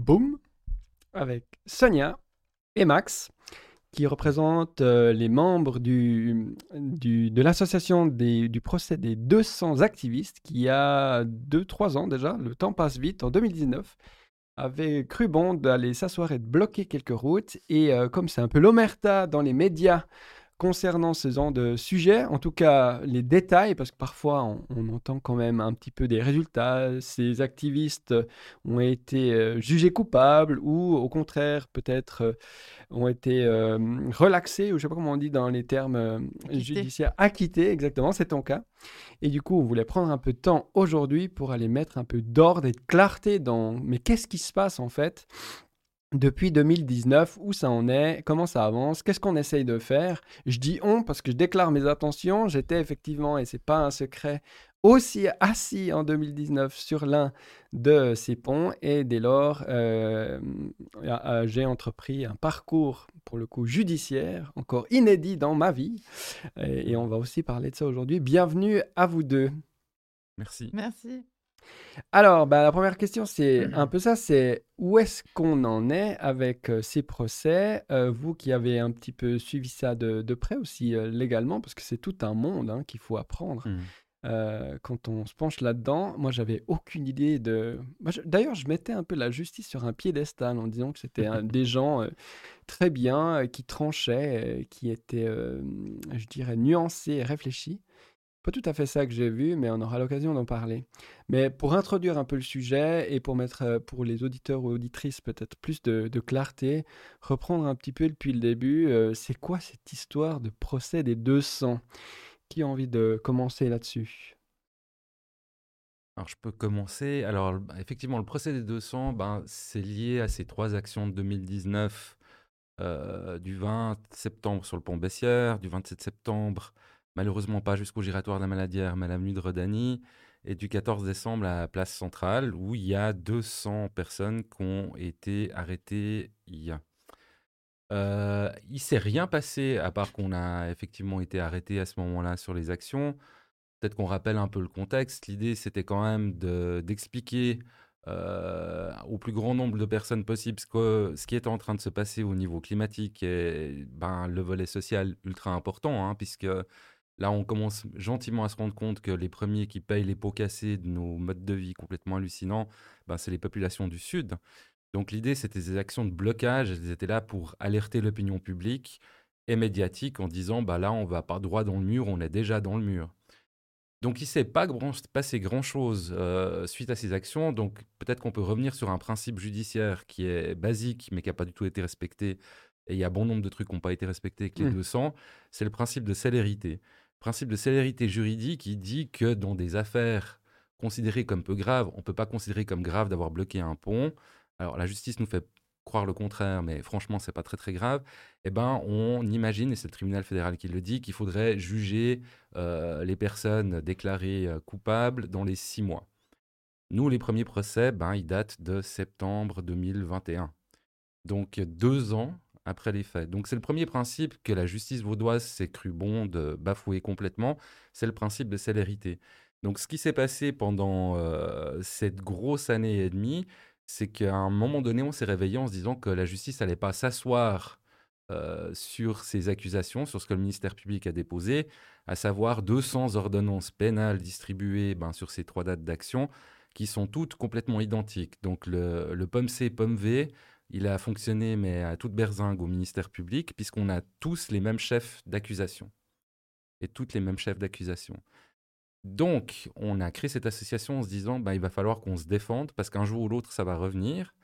Boom avec Sonia et Max qui représentent euh, les membres du, de l'association du procès des 200 activistes qui, a 2-3 ans déjà, le temps passe vite, en 2019, avait cru bon d'aller s'asseoir et de bloquer quelques routes. Et euh, comme c'est un peu l'omerta dans les médias concernant ce genre de sujet, en tout cas les détails, parce que parfois on, on entend quand même un petit peu des résultats, ces activistes ont été euh, jugés coupables ou au contraire peut-être euh, ont été euh, relaxés, ou je sais pas comment on dit dans les termes euh, judiciaires, acquittés, exactement, c'est ton cas. Et du coup, on voulait prendre un peu de temps aujourd'hui pour aller mettre un peu d'ordre et de clarté dans mais qu'est-ce qui se passe en fait depuis 2019, où ça en est, comment ça avance, qu'est-ce qu'on essaye de faire? Je dis on parce que je déclare mes intentions. J'étais effectivement, et c'est pas un secret, aussi assis en 2019 sur l'un de ces ponts et dès lors, euh, j'ai entrepris un parcours pour le coup judiciaire, encore inédit dans ma vie. Et, et on va aussi parler de ça aujourd'hui. Bienvenue à vous deux. Merci. Merci. Alors, bah, la première question, c'est un peu ça, c'est où est-ce qu'on en est avec euh, ces procès? Euh, Vous qui avez un petit peu suivi ça de, de près aussi euh, légalement, parce que c'est tout un monde hein, qu'il faut apprendre. Euh, quand on se penche là-dedans, moi j'avais aucune idée de. D'ailleurs, je mettais un peu la justice sur un piédestal en disant que c'était des gens très bien, qui tranchaient, qui étaient, je dirais, nuancés et réfléchis. Pas tout à fait ça que j'ai vu, mais on aura l'occasion d'en parler. Mais pour introduire un peu le sujet et pour mettre euh, pour les auditeurs ou auditrices peut-être plus de, clarté, reprendre un petit peu depuis le début, euh, c'est quoi cette histoire de procès des 200 Qui a envie de commencer là-dessus? Alors, je peux commencer. Alors, bah, effectivement, le procès des 200, ben, c'est lié à ces trois actions de 2019, euh, du 20 septembre sur le pont Bessières, du 27 septembre, malheureusement pas jusqu'au giratoire de la Maladière, mais à l'avenue de Redani, et du 14 décembre à la place centrale, où il y a 200 personnes qui ont été arrêtées. A- Euh, il s'est rien passé, à part qu'on a effectivement été arrêtés à ce moment-là sur les actions. Peut-être qu'on rappelle un peu le contexte. L'idée, c'était quand même de- d'expliquer euh, au plus grand nombre de personnes possible ce, que- ce qui est en train de se passer au niveau climatique et ben, le volet social ultra important, hein, puisque là, on commence gentiment à se rendre compte que les premiers qui payent les pots cassés de nos modes de vie complètement hallucinants, ben, c'est les populations du Sud. Donc l'idée, c'était des actions de blocage. Elles étaient là pour alerter l'opinion publique et médiatique en disant, bah là, on va pas droit dans le mur, on est déjà dans le mur. Donc il ne s'est pas grand- passé grand-chose euh, suite à ces actions. Donc peut-être qu'on peut revenir sur un principe judiciaire qui est basique, mais qui n'a pas du tout été respecté. Et il y a bon nombre de trucs qui n'ont pas été respectés avec les Mm. 200. C'est le principe de célérité. Principe de célérité juridique qui dit que dans des affaires considérées comme peu graves, on ne peut pas considérer comme grave d'avoir bloqué un pont. Alors la justice nous fait croire le contraire, mais franchement, c'est pas très très grave. Eh ben, on imagine, et c'est le tribunal fédéral qui le dit, qu'il faudrait juger euh, les personnes déclarées euh, coupables dans les six mois. Nous, les premiers procès, ben, ils datent de septembre 2021. Donc deux ans après les faits. Donc c'est le premier principe que la justice vaudoise s'est cru bon de bafouer complètement, c'est le principe de célérité. Donc ce qui s'est passé pendant euh, cette grosse année et demie, c'est qu'à un moment donné, on s'est réveillé en se disant que la justice n'allait pas s'asseoir euh, sur ces accusations, sur ce que le ministère public a déposé, à savoir 200 ordonnances pénales distribuées ben, sur ces trois dates d'action, qui sont toutes complètement identiques. Donc le, le pomme C, pomme V, il a fonctionné, mais à toute berzingue au ministère public, puisqu'on a tous les mêmes chefs d'accusation. Et toutes les mêmes chefs d'accusation. Donc, on a créé cette association en se disant, bah, il va falloir qu'on se défende, parce qu'un jour ou l'autre, ça va revenir.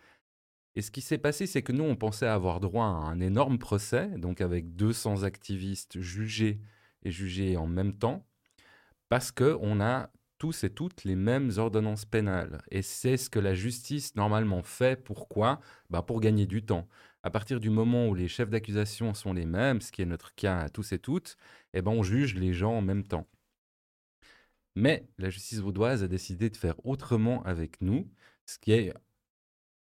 Et ce qui s'est passé, c'est que nous, on pensait avoir droit à un énorme procès, donc avec 200 activistes jugés et jugés en même temps, parce qu'on a tous et toutes les mêmes ordonnances pénales. Et c'est ce que la justice normalement fait. Pourquoi? Bah Pour gagner du temps. À partir du moment où les chefs d'accusation sont les mêmes, ce qui est notre cas à tous et toutes, eh ben on juge les gens en même temps. Mais la justice vaudoise a décidé de faire autrement avec nous, ce qui est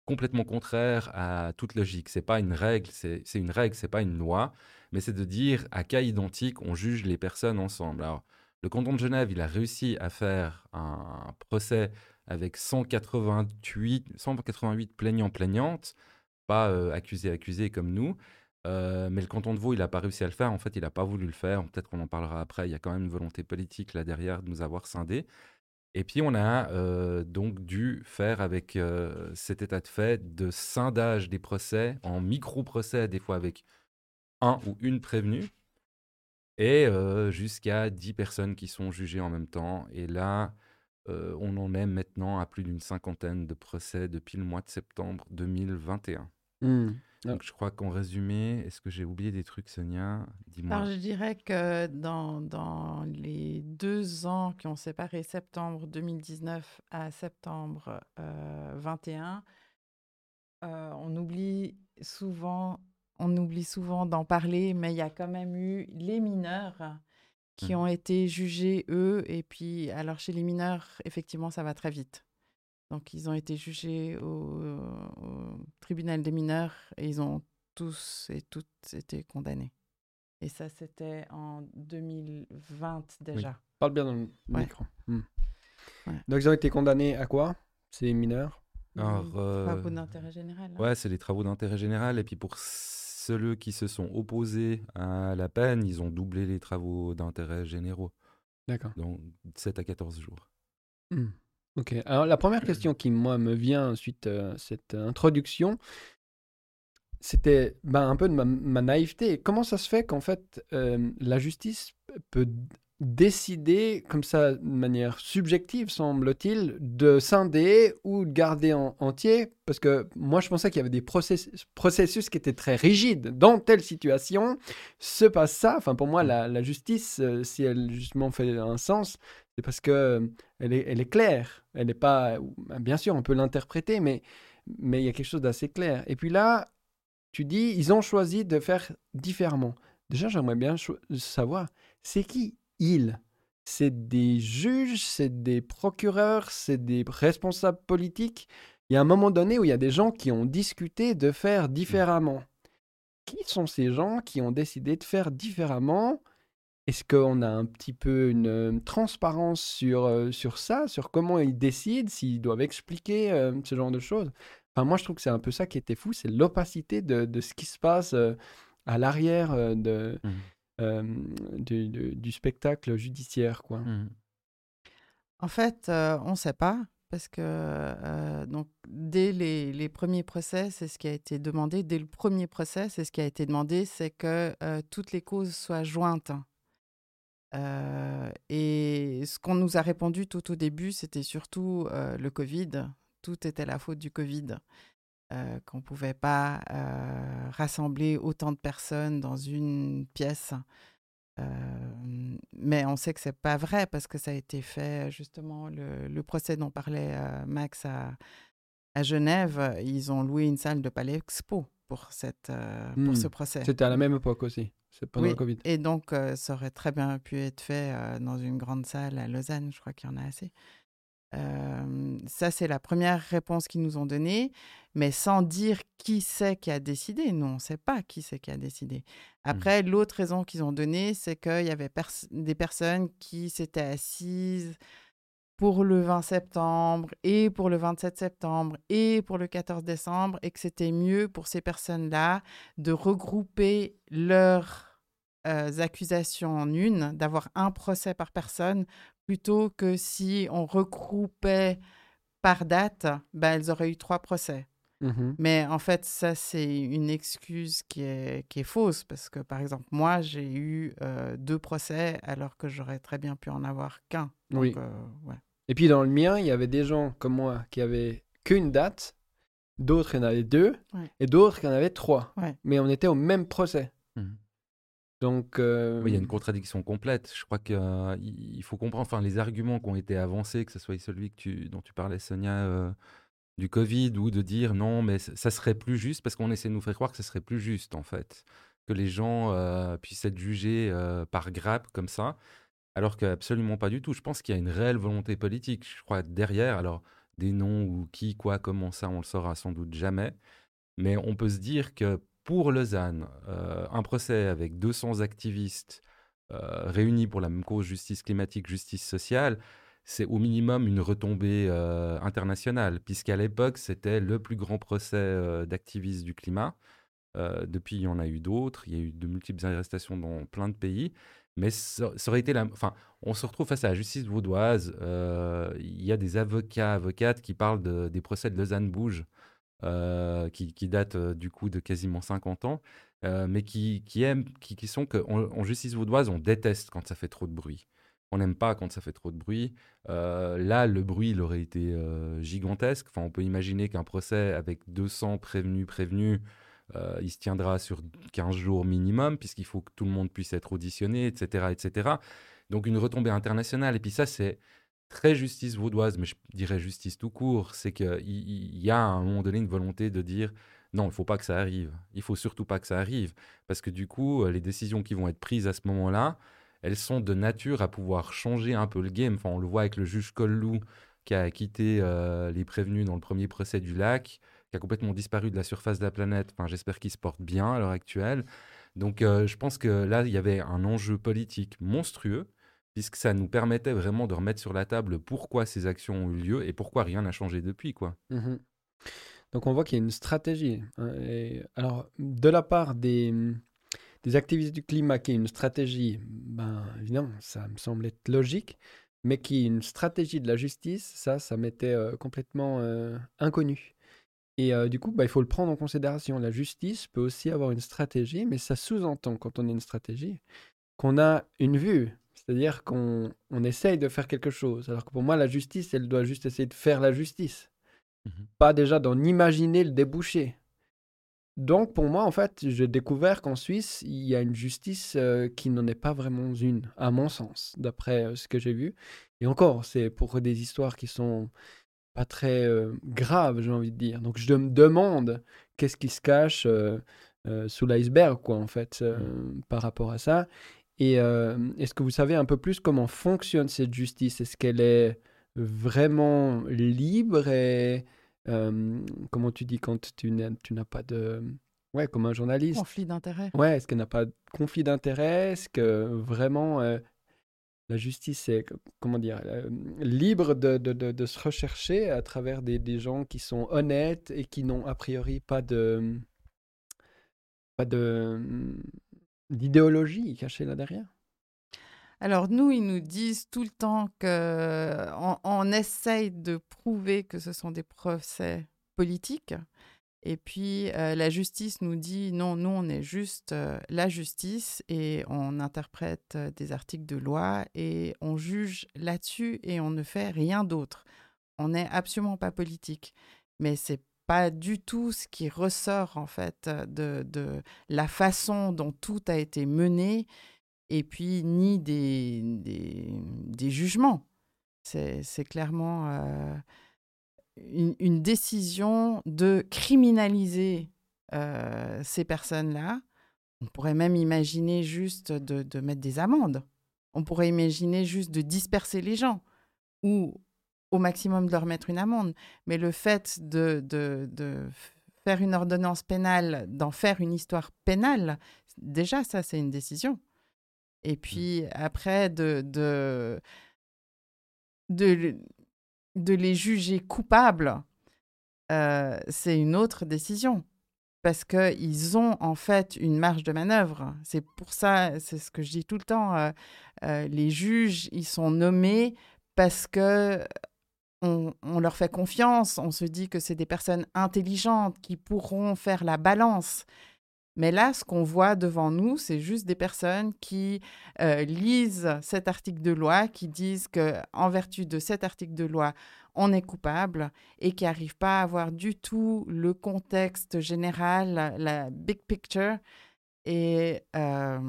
complètement contraire à toute logique. C'est pas une règle, c'est une règle, c'est pas une loi, mais c'est de dire à cas identique, on juge les personnes ensemble. Alors, le canton de Genève, il a réussi à faire un procès avec 188, 188 plaignants-plaignantes, pas euh, accusés-accusés comme nous. Euh, mais le canton de Vaud, il n'a pas réussi à le faire. En fait, il n'a pas voulu le faire. Peut-être qu'on en parlera après. Il y a quand même une volonté politique là derrière de nous avoir scindés. Et puis, on a euh, donc dû faire avec cet état de fait de scindage des procès en micro-procès, des fois avec un ou une prévenue, et jusqu'à 10 personnes qui sont jugées en même temps. Et là, on en est maintenant à plus d'une cinquantaine de procès depuis le mois de septembre 2021. Mmh. Donc, je crois qu'en résumé, est-ce que j'ai oublié des trucs, Sonia? Dis-moi. je dirais que dans, dans, les deux ans qui ont séparé septembre 2019 à septembre 2021, on oublie souvent on oublie souvent d'en parler, mais il y a quand même eu les mineurs qui mmh. ont été jugés, eux. Et puis, alors chez les mineurs, effectivement, ça va très vite. Donc, ils ont été jugés au, tribunal des mineurs et ils ont tous et toutes été condamnés. Et ça, c'était en 2020 déjà. Parle bien dans le micro. Mmh. Donc, ils ont été condamnés à quoi Ces mineurs? Alors, Travaux d'intérêt général. Hein. Ouais, c'est les travaux d'intérêt général. Et puis pour ceux qui se sont opposés à la peine, ils ont doublé les travaux d'intérêt généraux. D'accord. Donc 7 à 14 jours. Hmm. Ok. Alors la première question qui moi me vient suite à cette introduction, c'était ben, un peu de ma, naïveté. Comment ça se fait qu'en fait euh, la justice peut décider comme ça de manière subjective, semble-t-il, de scinder ou de garder en entier Parce que moi, je pensais qu'il y avait des processus, qui étaient très rigides. Dans telle situation, se passe ça. Enfin, pour moi, la, justice, euh, si elle justement fait un sens, c'est parce que euh, elle est, elle est claire. Elle n'est pas... Bien sûr, on peut l'interpréter, mais, mais il y a quelque chose d'assez clair. Et puis là, tu dis, ils ont choisi de faire différemment. Déjà, j'aimerais bien savoir, c'est qui ils. C'est des juges, c'est des procureurs, c'est des responsables politiques. Il y a un moment donné où il y a des gens qui ont discuté de faire différemment. Qui sont ces gens qui ont décidé de faire différemment? Est-ce qu'on a un petit peu une, euh, transparence sur, euh, sur ça, sur comment ils décident, s'ils doivent expliquer euh, ce genre de choses? Enfin, moi, je trouve que c'est un peu ça qui était fou, c'est l'opacité de, ce qui se passe à l'arrière de, mmh. Euh, du, spectacle judiciaire. Quoi. Mmh. En fait, euh, on ne sait pas parce que euh, donc dès les, premiers procès, c'est ce qui a été demandé. Dès le premier procès, c'est ce qui a été demandé, c'est que toutes les causes soient jointes. et ce qu'on nous a répondu tout au début, c'était surtout le Covid. Tout était la faute du Covid. Euh, qu'on ne pouvait pas euh, rassembler autant de personnes dans une pièce. Euh, mais on sait que c'est pas vrai parce que ça a été fait justement le, procès dont parlait Max à, à, Genève. Ils ont loué une salle de Palais Expo pour cette pour ce hmm. procès. C'était à la même époque aussi. C'est pendant le Covid. Et donc ça aurait très bien pu être fait dans une grande salle à Lausanne. Je crois qu'il y en a assez ça, c'est la première réponse qu'ils nous ont donnée, mais sans dire qui c'est qui a décidé. Nous, on ne sait pas qui c'est qui a décidé. Mmh. Après, l'autre raison qu'ils ont donnée, c'est qu'il y avait des personnes qui s'étaient assises pour le 20 septembre et pour le 27 septembre et pour le 14 décembre et que c'était mieux pour ces personnes-là de regrouper leurs accusations en une, d'avoir un procès par personne plutôt que si on regroupait par date, ben, elles auraient eu trois procès. Mmh Mais en fait, ça, c'est une excuse qui est, qui est fausse parce que, par exemple, moi, j'ai eu euh, deux procès alors que j'aurais très bien pu en avoir qu'un. Oui. Euh, Et puis, dans le mien, il y avait des gens comme moi qui avaient qu'une date, d'autres, en avait deux, et d'autres, qui en avaient trois. Mais on était au même procès. Mmh donc, il y a une contradiction complète. Je crois qu'il faut comprendre, enfin, les arguments qui ont été avancés, que ce soit celui que tu, dont tu parlais, Sonia, du Covid, ou de dire non, mais ça serait plus juste, parce qu'on essaie de nous faire croire que ce serait plus juste, en fait, que les gens puissent être jugés par grappe comme ça, alors qu'absolument pas du tout. Je pense qu'il y a une réelle volonté politique. Je crois derrière, alors des noms ou qui, quoi, comment ça, on le saura sans doute jamais. Mais on peut se dire que pour Lausanne, euh, un procès avec 200 activistes euh, réunis pour la même cause, justice climatique, justice sociale, c'est au minimum une retombée euh, internationale, puisqu'à l'époque, c'était le plus grand procès d'activistes du climat. Depuis, il y en a eu d'autres. Il y a eu de multiples arrestations dans plein de pays. Mais ça, aurait été la... Enfin, on se retrouve face à la justice vaudoise. il y a des avocats, avocates qui parlent des procès de Lausanne-Bouge, qui, datent du coup de quasiment 50 ans, mais qui, qui, aiment, qui, qui sont qu'en justice vaudoise, on déteste quand ça fait trop de bruit. On n'aime pas quand ça fait trop de bruit. Euh, là, le bruit, il aurait été euh, gigantesque. Enfin, on peut imaginer qu'un procès avec 200 prévenus, prévenus, euh, il se tiendra sur 15 jours minimum, puisqu'il faut que tout le monde puisse être auditionné, etc., etc. Donc, une retombée internationale. Et puis ça, c'est très justice vaudoise, mais je dirais justice tout court. C'est qu'il y, y a à un moment donné une volonté de dire non, il ne faut pas que ça arrive. Il faut surtout pas que ça arrive. Parce que du coup, les décisions qui vont être prises à ce moment-là, elles sont de nature à pouvoir changer un peu le game. Enfin, on le voit avec le juge Collou qui a quitté euh, les prévenus dans le premier procès du lac, qui a complètement disparu de la surface de la planète. Enfin, j'espère qu'il se porte bien à l'heure actuelle. Donc, euh, je pense que là, il y avait un enjeu politique monstrueux, puisque ça nous permettait vraiment de remettre sur la table pourquoi ces actions ont eu lieu et pourquoi rien n'a changé depuis, quoi. Mmh Donc, on voit qu'il y a une stratégie. Hein, alors, de la part des activistes du climat qui est une stratégie, ben évidemment, ça me semble être logique, mais qui est une stratégie de la justice, ça, ça m'était euh, complètement euh, inconnu. Et euh, du coup, bah, il faut le prendre en considération. La justice peut aussi avoir une stratégie, mais ça sous-entend, quand on a une stratégie, qu'on a une vue. C'est-à-dire qu'on on essaye de faire quelque chose. Alors que pour moi, la justice, elle doit juste essayer de faire la justice. Mmh Pas déjà d'en imaginer le débouché. Donc, pour moi, en fait, j'ai découvert qu'en Suisse, il y a une justice euh, qui n'en est pas vraiment une, à mon sens, d'après euh, ce que j'ai vu. Et encore, c'est pour des histoires qui sont pas très euh, graves, j'ai envie de dire. Donc, je me demande qu'est-ce qui se cache sous l'iceberg, quoi, en fait, mmh. par rapport à ça. Et est-ce que vous savez un peu plus comment fonctionne cette justice? Est-ce qu'elle est vraiment libre et comment tu dis quand tu n'as pas de... Ouais, comme un journaliste? Conflit d'intérêt. Ouais, est-ce qu'elle n'a pas de conflit d'intérêt Est-ce que vraiment la justice est, comment dire, libre de, de, de, se rechercher à travers des, des, gens qui sont honnêtes et qui n'ont a priori pas de pas de d'idéologie cachée là derrière? Alors nous, ils nous disent tout le temps qu'on on essaye de prouver que ce sont des procès politiques. Et puis euh, la justice nous dit non, nous on est juste euh, la justice et on interprète euh, des articles de loi et on juge là-dessus et on ne fait rien d'autre. On n'est absolument pas politique. Mais c'est pas du tout ce qui ressort en fait de, de la façon dont tout a été mené et puis ni des, des, jugements. C'est clairement euh, une, décision de criminaliser euh, ces personnes-là. On pourrait même imaginer juste de, de, mettre des amendes. On pourrait imaginer juste de disperser les gens ou au maximum de leur mettre une amende. Mais le fait de, de, de faire une ordonnance pénale, d'en faire une histoire pénale, déjà ça c'est une décision. Et mmh. puis après, de, de, de, de les juger coupables, euh, c'est une autre décision. Parce qu'ils ont en fait une marge de manœuvre. C'est pour ça, c'est ce que je dis tout le temps, euh, euh, les juges, ils sont nommés parce que on, leur fait confiance, on se dit que c'est des personnes intelligentes qui pourront faire la balance. Mais là, ce qu'on voit devant nous, c'est juste des personnes qui euh, lisent cet article de loi, qui disent que en vertu de cet article de loi, on est coupable et qui n'arrivent pas à avoir du tout le contexte général, la, big picture. Et euh,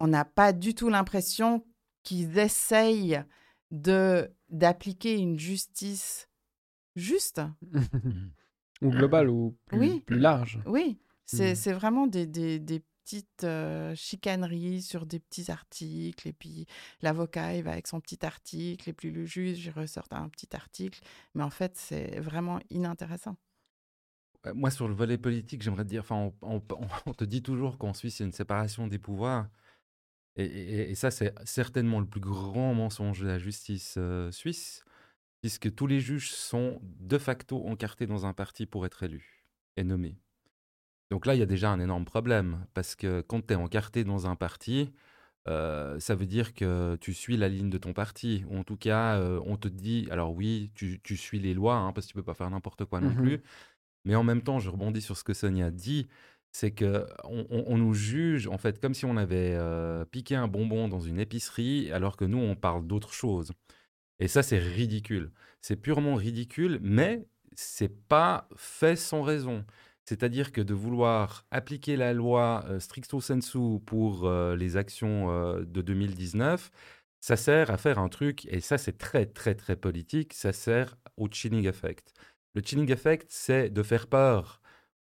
on n'a pas du tout l'impression qu'ils essayent de d'appliquer une justice juste? ou globale ou plus, plus large. Oui. Mmh. C'est vraiment des, petites chicaneries sur des petits articles. Et puis l'avocat, il va avec son petit article. Et puis le juge, il ressort un petit article. Mais en fait, c'est vraiment inintéressant. Moi, sur le volet politique, j'aimerais dire, enfin, on, te dit toujours qu'en Suisse, il y a une séparation des pouvoirs. Et, ça, c'est certainement le plus grand mensonge de la justice euh, suisse, puisque tous les juges sont de facto encartés dans un parti pour être élus et nommés. Donc là, il y a déjà un énorme problème, parce que quand tu es encarté dans un parti, euh, ça veut dire que tu suis la ligne de ton parti. Ou en tout cas, euh, on te dit, alors oui, tu, suis les lois, hein, parce que tu peux pas faire n'importe quoi non mmh plus. Mais en même temps, je rebondis sur ce que Sonia dit, c'est que on, nous juge en fait comme si on avait euh, piqué un bonbon dans une épicerie, alors que nous, on parle d'autre chose. Et ça, c'est ridicule. C'est purement ridicule, mais c'est pas fait sans raison. C'est-à-dire que de vouloir appliquer la loi euh, stricto sensu pour euh, les actions de 2019, ça sert à faire un truc, et ça c'est très très très politique, ça sert au chilling effect. Le chilling effect, c'est de faire peur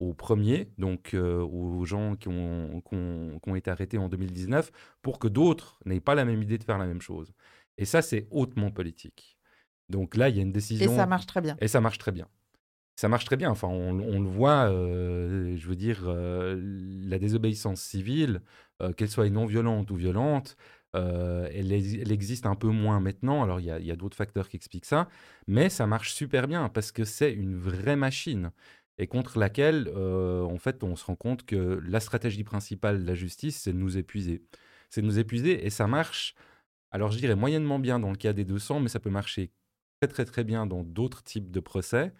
aux premiers, donc aux gens qui ont, qui ont, été arrêtés en 2019, pour que d'autres n'aient pas la même idée de faire la même chose. Et ça, c'est hautement politique. Donc là, il y a une décision. Et ça marche très bien. Et ça marche très bien ça marche très bien. Enfin, on, le voit, euh, je veux dire, euh, la désobéissance civile, euh, qu'elle soit non violente ou violente, elle, existe un peu moins maintenant. Alors, il y a, d'autres facteurs qui expliquent ça, mais ça marche super bien parce que c'est une vraie machine et contre laquelle, en fait, on se rend compte que la stratégie principale de la justice, c'est de nous épuiser. C'est de nous épuiser et ça marche, alors je dirais moyennement bien dans le cas des 200, mais ça peut marcher très très très bien dans d'autres types de procès.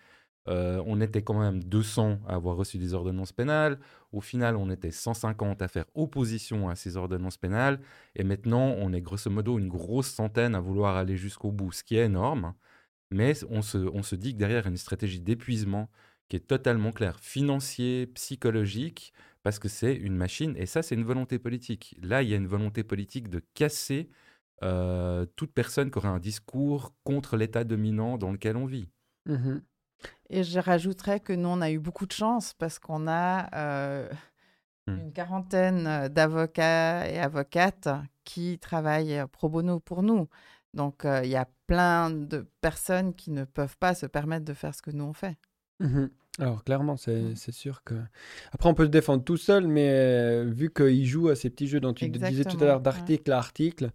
Euh, on était quand même 200 à avoir reçu des ordonnances pénales. Au final, on était 150 à faire opposition à ces ordonnances pénales. Et maintenant, on est grosso modo une grosse centaine à vouloir aller jusqu'au bout, ce qui est énorme. Mais on se, on se dit que derrière, une stratégie d'épuisement qui est totalement claire, financier, psychologique, parce que c'est une machine. Et ça, c'est une volonté politique. Là, il y a une volonté politique de casser euh, toute personne qui aurait un discours contre l'état dominant dans lequel on vit. Mmh et je rajouterais que nous, on a eu beaucoup de chance parce qu'on a euh, mmh. une quarantaine euh, d'avocats et avocates qui travaillent pro bono pour nous. Donc, euh, il y a plein de personnes qui ne peuvent pas se permettre de faire ce que nous on fait. Mmh alors clairement, mmh. c'est sûr que... Après, on peut se défendre tout seul, mais euh, vu qu'il joue à ces petits jeux dont tu disais tout à l'heure d'article à article,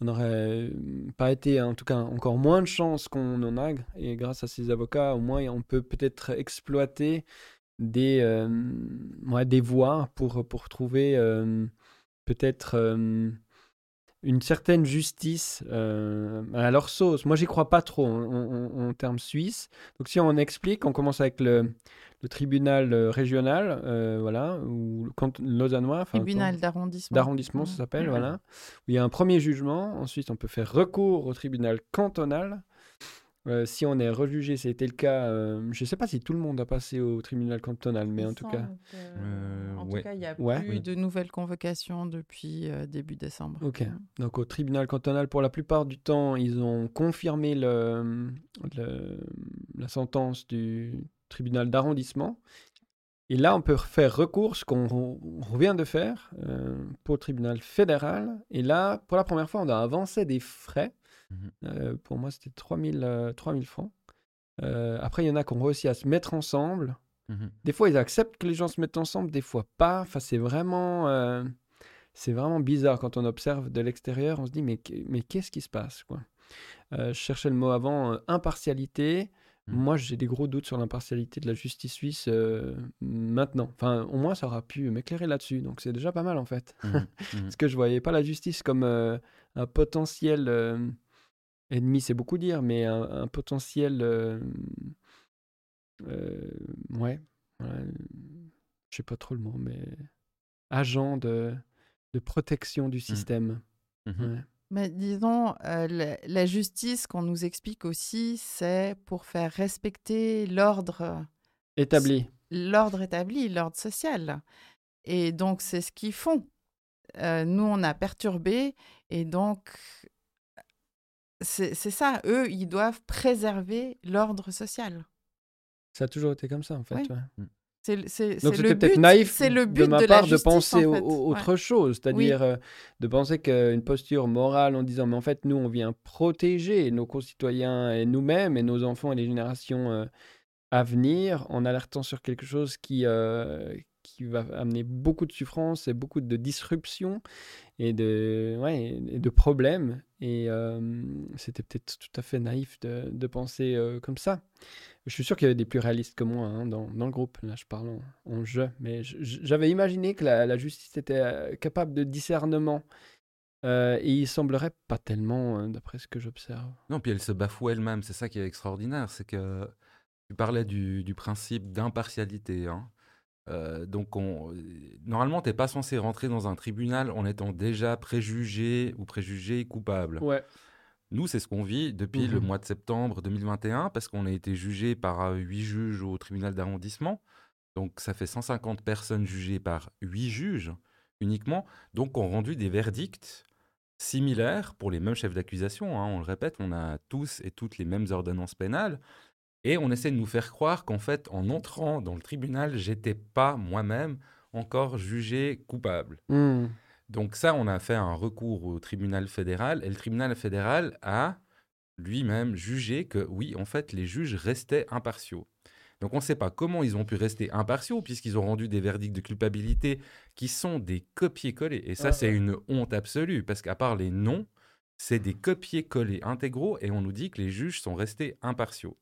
on n'aurait pas été, en tout cas, encore moins de chance qu'on en a. Et grâce à ces avocats, au moins, on peut peut-être exploiter des, euh, des voies pour, pour trouver euh, peut-être une certaine justice à leur sauce. Moi, j'y crois pas trop en, termes suisses. Donc, si on explique, on commence avec le, le tribunal régional, voilà, ou le lausannois. Tribunal d'arrondissement. D'arrondissement, ça s'appelle, voilà. Où il y a un premier jugement. Ensuite, on peut faire recours au tribunal cantonal. Euh, si on est rejugé, c'était le cas. Euh, je ne sais pas si tout le monde a passé au tribunal cantonal, mais en tout cas. Euh, en tout cas, il n'y a plus de nouvelles convocations depuis début décembre. Ok. Donc au tribunal cantonal, pour la plupart du temps, ils ont confirmé le, la sentence du tribunal d'arrondissement. Et là, on peut faire recours, ce qu'on vient de faire, pour le tribunal fédéral. Et là, pour la première fois, on a avancé des frais. Mmh euh, pour moi, c'était 3000, 3000 euh, francs. Euh, après, il y en a qui ont réussi à se mettre ensemble. Mmh des fois, ils acceptent que les gens se mettent ensemble, des fois pas. Enfin, c'est vraiment, c'est vraiment bizarre quand on observe de l'extérieur. On se dit, mais, mais qu'est-ce qui se passe quoi? Je cherchais le mot avant, impartialité. Mmh. Moi, j'ai des gros doutes sur l'impartialité de la justice suisse maintenant. Enfin, au moins, ça aura pu m'éclairer là-dessus. Donc, c'est déjà pas mal, en fait. Parce que je voyais pas la justice comme un potentiel ennemi, c'est beaucoup dire, mais un, potentiel. Euh, euh, ouais. je sais pas trop le mot, mais. Agent de, de protection du mmh. système. Mmh mais disons, euh, la, justice qu'on nous explique aussi, c'est pour faire respecter l'ordre établi. L'ordre établi, l'ordre social. Et donc, c'est ce qu'ils font. nous, on a perturbé et donc c'est ça, eux, ils doivent préserver l'ordre social. Ça a toujours été comme ça, en fait. Mmh. C'est le but, naïf le but de ma part de, penser autre chose, c'est-à-dire euh, de penser qu'une posture morale en disant mais en fait nous on vient protéger nos concitoyens et nous-mêmes et nos enfants et les générations euh, à venir en alertant sur quelque chose qui, euh, qui va amener beaucoup de souffrance et beaucoup de disruption et de, ouais, et de problèmes. Et euh, c'était peut-être tout à fait naïf de, de penser euh, comme ça. Je suis sûr qu'il y avait des plus réalistes que moi hein, dans, dans, le groupe. Là, je parle en, jeu. Mais j'avais imaginé que la, justice était euh, capable de discernement. Et il semblerait pas tellement, euh, d'après ce que j'observe. Non, puis elle se bafoue elle-même. C'est ça qui est extraordinaire. C'est que tu parlais du, du principe d'impartialité. Hein. Euh, donc, on, normalement, tu n'es pas censé rentrer dans un tribunal en étant déjà préjugé ou préjugé coupable. Ouais. Nous, c'est ce qu'on vit depuis mmh. le mois de septembre 2021 parce qu'on a été jugé par huit juges au tribunal d'arrondissement. Donc, ça fait 150 personnes jugées par huit juges uniquement. Donc, ont rendu des verdicts similaires pour les mêmes chefs d'accusation. Hein. On le répète, on a tous et toutes les mêmes ordonnances pénales. Et on essaie de nous faire croire qu'en fait, en entrant dans le tribunal, j'étais pas moi-même encore jugé coupable. Mmh. Donc ça, on a fait un recours au tribunal fédéral et le tribunal fédéral a lui-même jugé que oui, en fait, les juges restaient impartiaux. Donc on ne sait pas comment ils ont pu rester impartiaux puisqu'ils ont rendu des verdicts de culpabilité qui sont des copier-coller. Et ça, c'est une honte absolue parce qu'à part les noms, c'est des copier-coller intégraux et on nous dit que les juges sont restés impartiaux.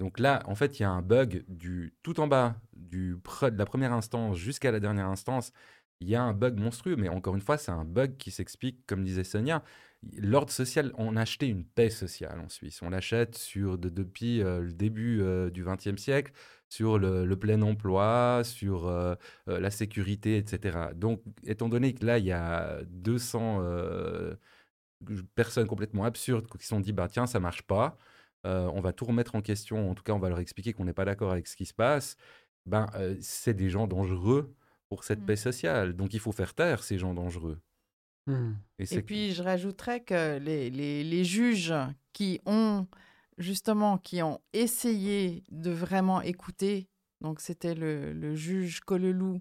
Donc là, en fait, il y a un bug du tout en bas du de la première instance jusqu'à la dernière instance. Il y a un bug monstrueux, mais encore une fois, c'est un bug qui s'explique, comme disait Sonia, l'ordre social, on a acheté une paix sociale en Suisse. On l'achète sur de, depuis euh, le début euh, du XXe siècle sur le, plein emploi, sur euh, la sécurité, etc. Donc, étant donné que là, il y a 200 personnes complètement absurdes qui se sont dit, bah, tiens, ça marche pas, on va tout remettre en question, en tout cas, on va leur expliquer qu'on n'est pas d'accord avec ce qui se passe, ben, c'est des gens dangereux pour cette mmh. paix sociale. Donc, il faut faire taire ces gens dangereux. Mmh. Et, puis, je rajouterais que les, les, les, juges qui ont justement qui ont essayé de vraiment écouter, donc c'était le, le, juge Colelou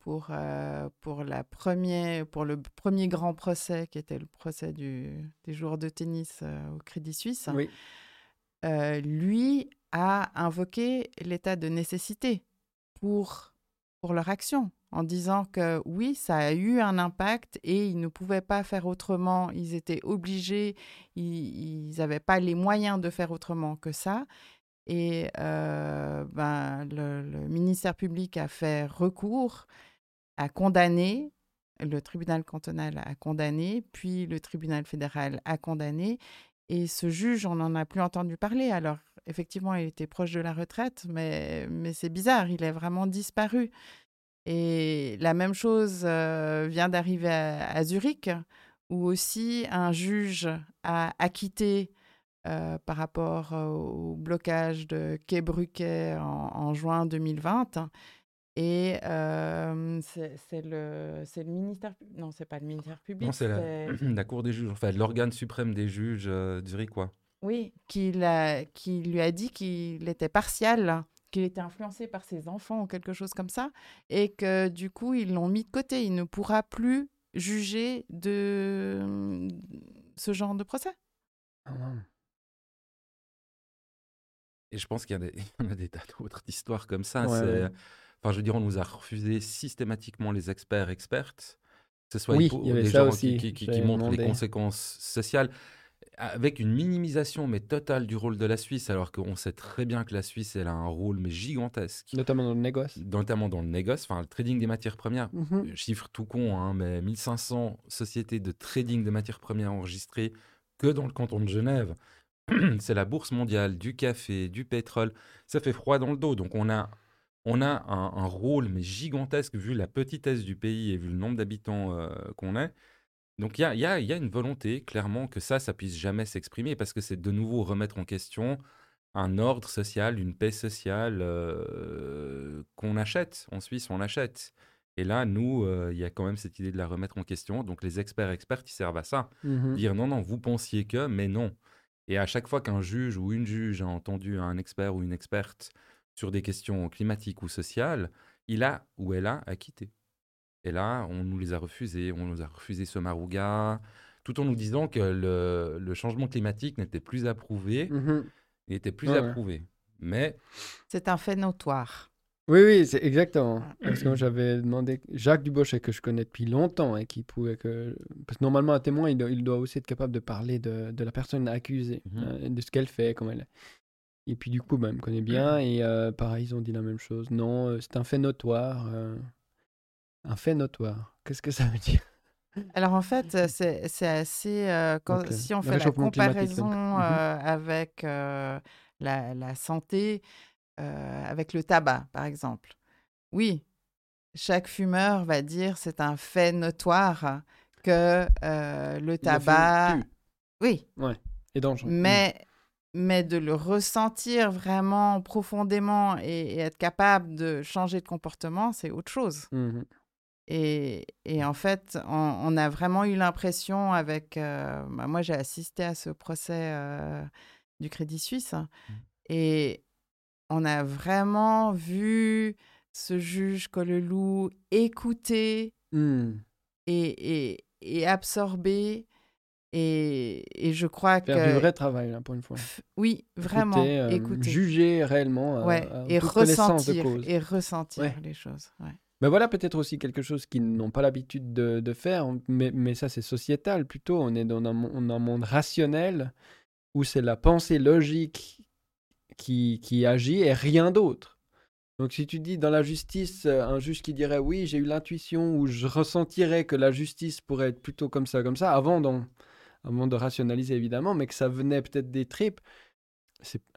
pour, euh, pour, la premier, pour le premier grand procès qui était le procès du, des joueurs de tennis euh, au Crédit Suisse, oui. Euh, lui a invoqué l'état de nécessité pour, pour leur action en disant que oui, ça a eu un impact et ils ne pouvaient pas faire autrement, ils étaient obligés, ils n'avaient pas les moyens de faire autrement que ça. Et euh, ben, le, le, ministère public a fait recours, a condamné, le tribunal cantonal a condamné, puis le tribunal fédéral a condamné. Et ce juge, on n'en a plus entendu parler. Alors, effectivement, il était proche de la retraite, mais, mais c'est bizarre, il est vraiment disparu. Et la même chose euh, vient d'arriver à, Zurich, où aussi un juge a acquitté euh, par rapport au blocage de Quai Bruquet en juin 2020. Et euh, c'est le, le ministère. Non, c'est pas le ministère public. Non, c'est la, la, Cour des juges, enfin l'organe suprême des juges euh, zurichois. Oui, qui, qui lui a dit qu'il était partial qu'il était influencé par ses enfants ou quelque chose comme ça, et que du coup, ils l'ont mis de côté. Il ne pourra plus juger de ce genre de procès. Ah, et je pense qu'il y, y, a des tas d'autres histoires comme ça. Ouais, Enfin, je veux dire, on nous a refusé systématiquement les experts expertes, que ce soit oui, les gens aussi, qui, qui, qui montrent les conséquences sociales avec une minimisation mais totale du rôle de la Suisse, alors qu'on sait très bien que la Suisse, elle a un rôle mais gigantesque. Notamment dans le négoce. Notamment dans le négoce, enfin le trading des matières premières. Mm -hmm. Chiffre tout con, hein, mais 1500 sociétés de trading de matières premières enregistrées que dans le canton de Genève. C'est la bourse mondiale du café, du pétrole. Ça fait froid dans le dos. Donc on a, on a un, un rôle mais gigantesque vu la petitesse du pays et vu le nombre d'habitants euh, qu'on est. Donc il y a, y, a, y a, une volonté, clairement, que ça, ça puisse jamais s'exprimer, parce que c'est de nouveau remettre en question un ordre social, une paix sociale euh, qu'on achète. En Suisse, on l'achète. Et là, nous, euh, il y a quand même cette idée de la remettre en question. Donc les experts experts, ils servent à ça. Mmh Dire non, non, vous pensiez que, mais non. Et à chaque fois qu'un juge ou une juge a entendu un expert ou une experte sur des questions climatiques ou sociales, il a ou elle a acquitté. Et là, on nous les a refusés. On nous a refusé ce marouga, tout en nous disant que le, le changement climatique n'était plus approuvé. Mmh Il était plus ouais, approuvé. Mais. C'est un fait notoire. Oui, oui, c'est exactement. Parce que j'avais demandé Jacques Dubochet, que je connais depuis longtemps, et qui pouvait que. Parce que normalement, un témoin, il doit, il doit aussi être capable de parler de, de la personne accusée, Mhm. euh, de ce qu'elle fait, comment elle est. Et puis, du coup, bah, il me connaît bien, et euh, pareil, ils ont dit la même chose. Non, euh, c'est un fait notoire. euh, Un fait notoire. Qu'est-ce que ça veut dire? Alors en fait, euh, c'est c'est assez... euh, quand, Donc, euh, si on le fait la réchauffement climatique, donc. comparaison Mhm. euh, avec euh, la, la santé, euh, avec le tabac, par exemple. Oui, chaque fumeur va dire c'est un fait notoire que euh, le Il a fait tabac... tue Oui, Et dangereux. mais, mais de le ressentir vraiment profondément et, et être capable de changer de comportement, c'est autre chose. Mm. Mhm. Et, et en fait, on, on a vraiment eu l'impression avec... euh, bah, moi, j'ai assisté à ce procès euh, du Crédit Suisse et on a vraiment vu ce juge Colelou écouter Mm. et, et, et absorber. Et, et je crois Faire que... du vrai travail, là, pour une fois. Oui, vraiment, Écouter, euh, écouter. Juger réellement. euh, Ouais, euh, et connaissance de ressentir, cause. et ressentir Ouais. les choses. ouais. Mais voilà peut-être aussi quelque chose qu'ils n'ont pas l'habitude de, de faire, mais, mais ça c'est sociétal plutôt. On est dans un, mon- un monde rationnel où c'est la pensée logique qui, qui agit et rien d'autre. Donc si tu dis dans la justice, un juge qui dirait oui, j'ai eu l'intuition ou je ressentirais que la justice pourrait être plutôt comme ça, comme ça, avant, d'en- avant de rationaliser évidemment, mais que ça venait peut-être des tripes,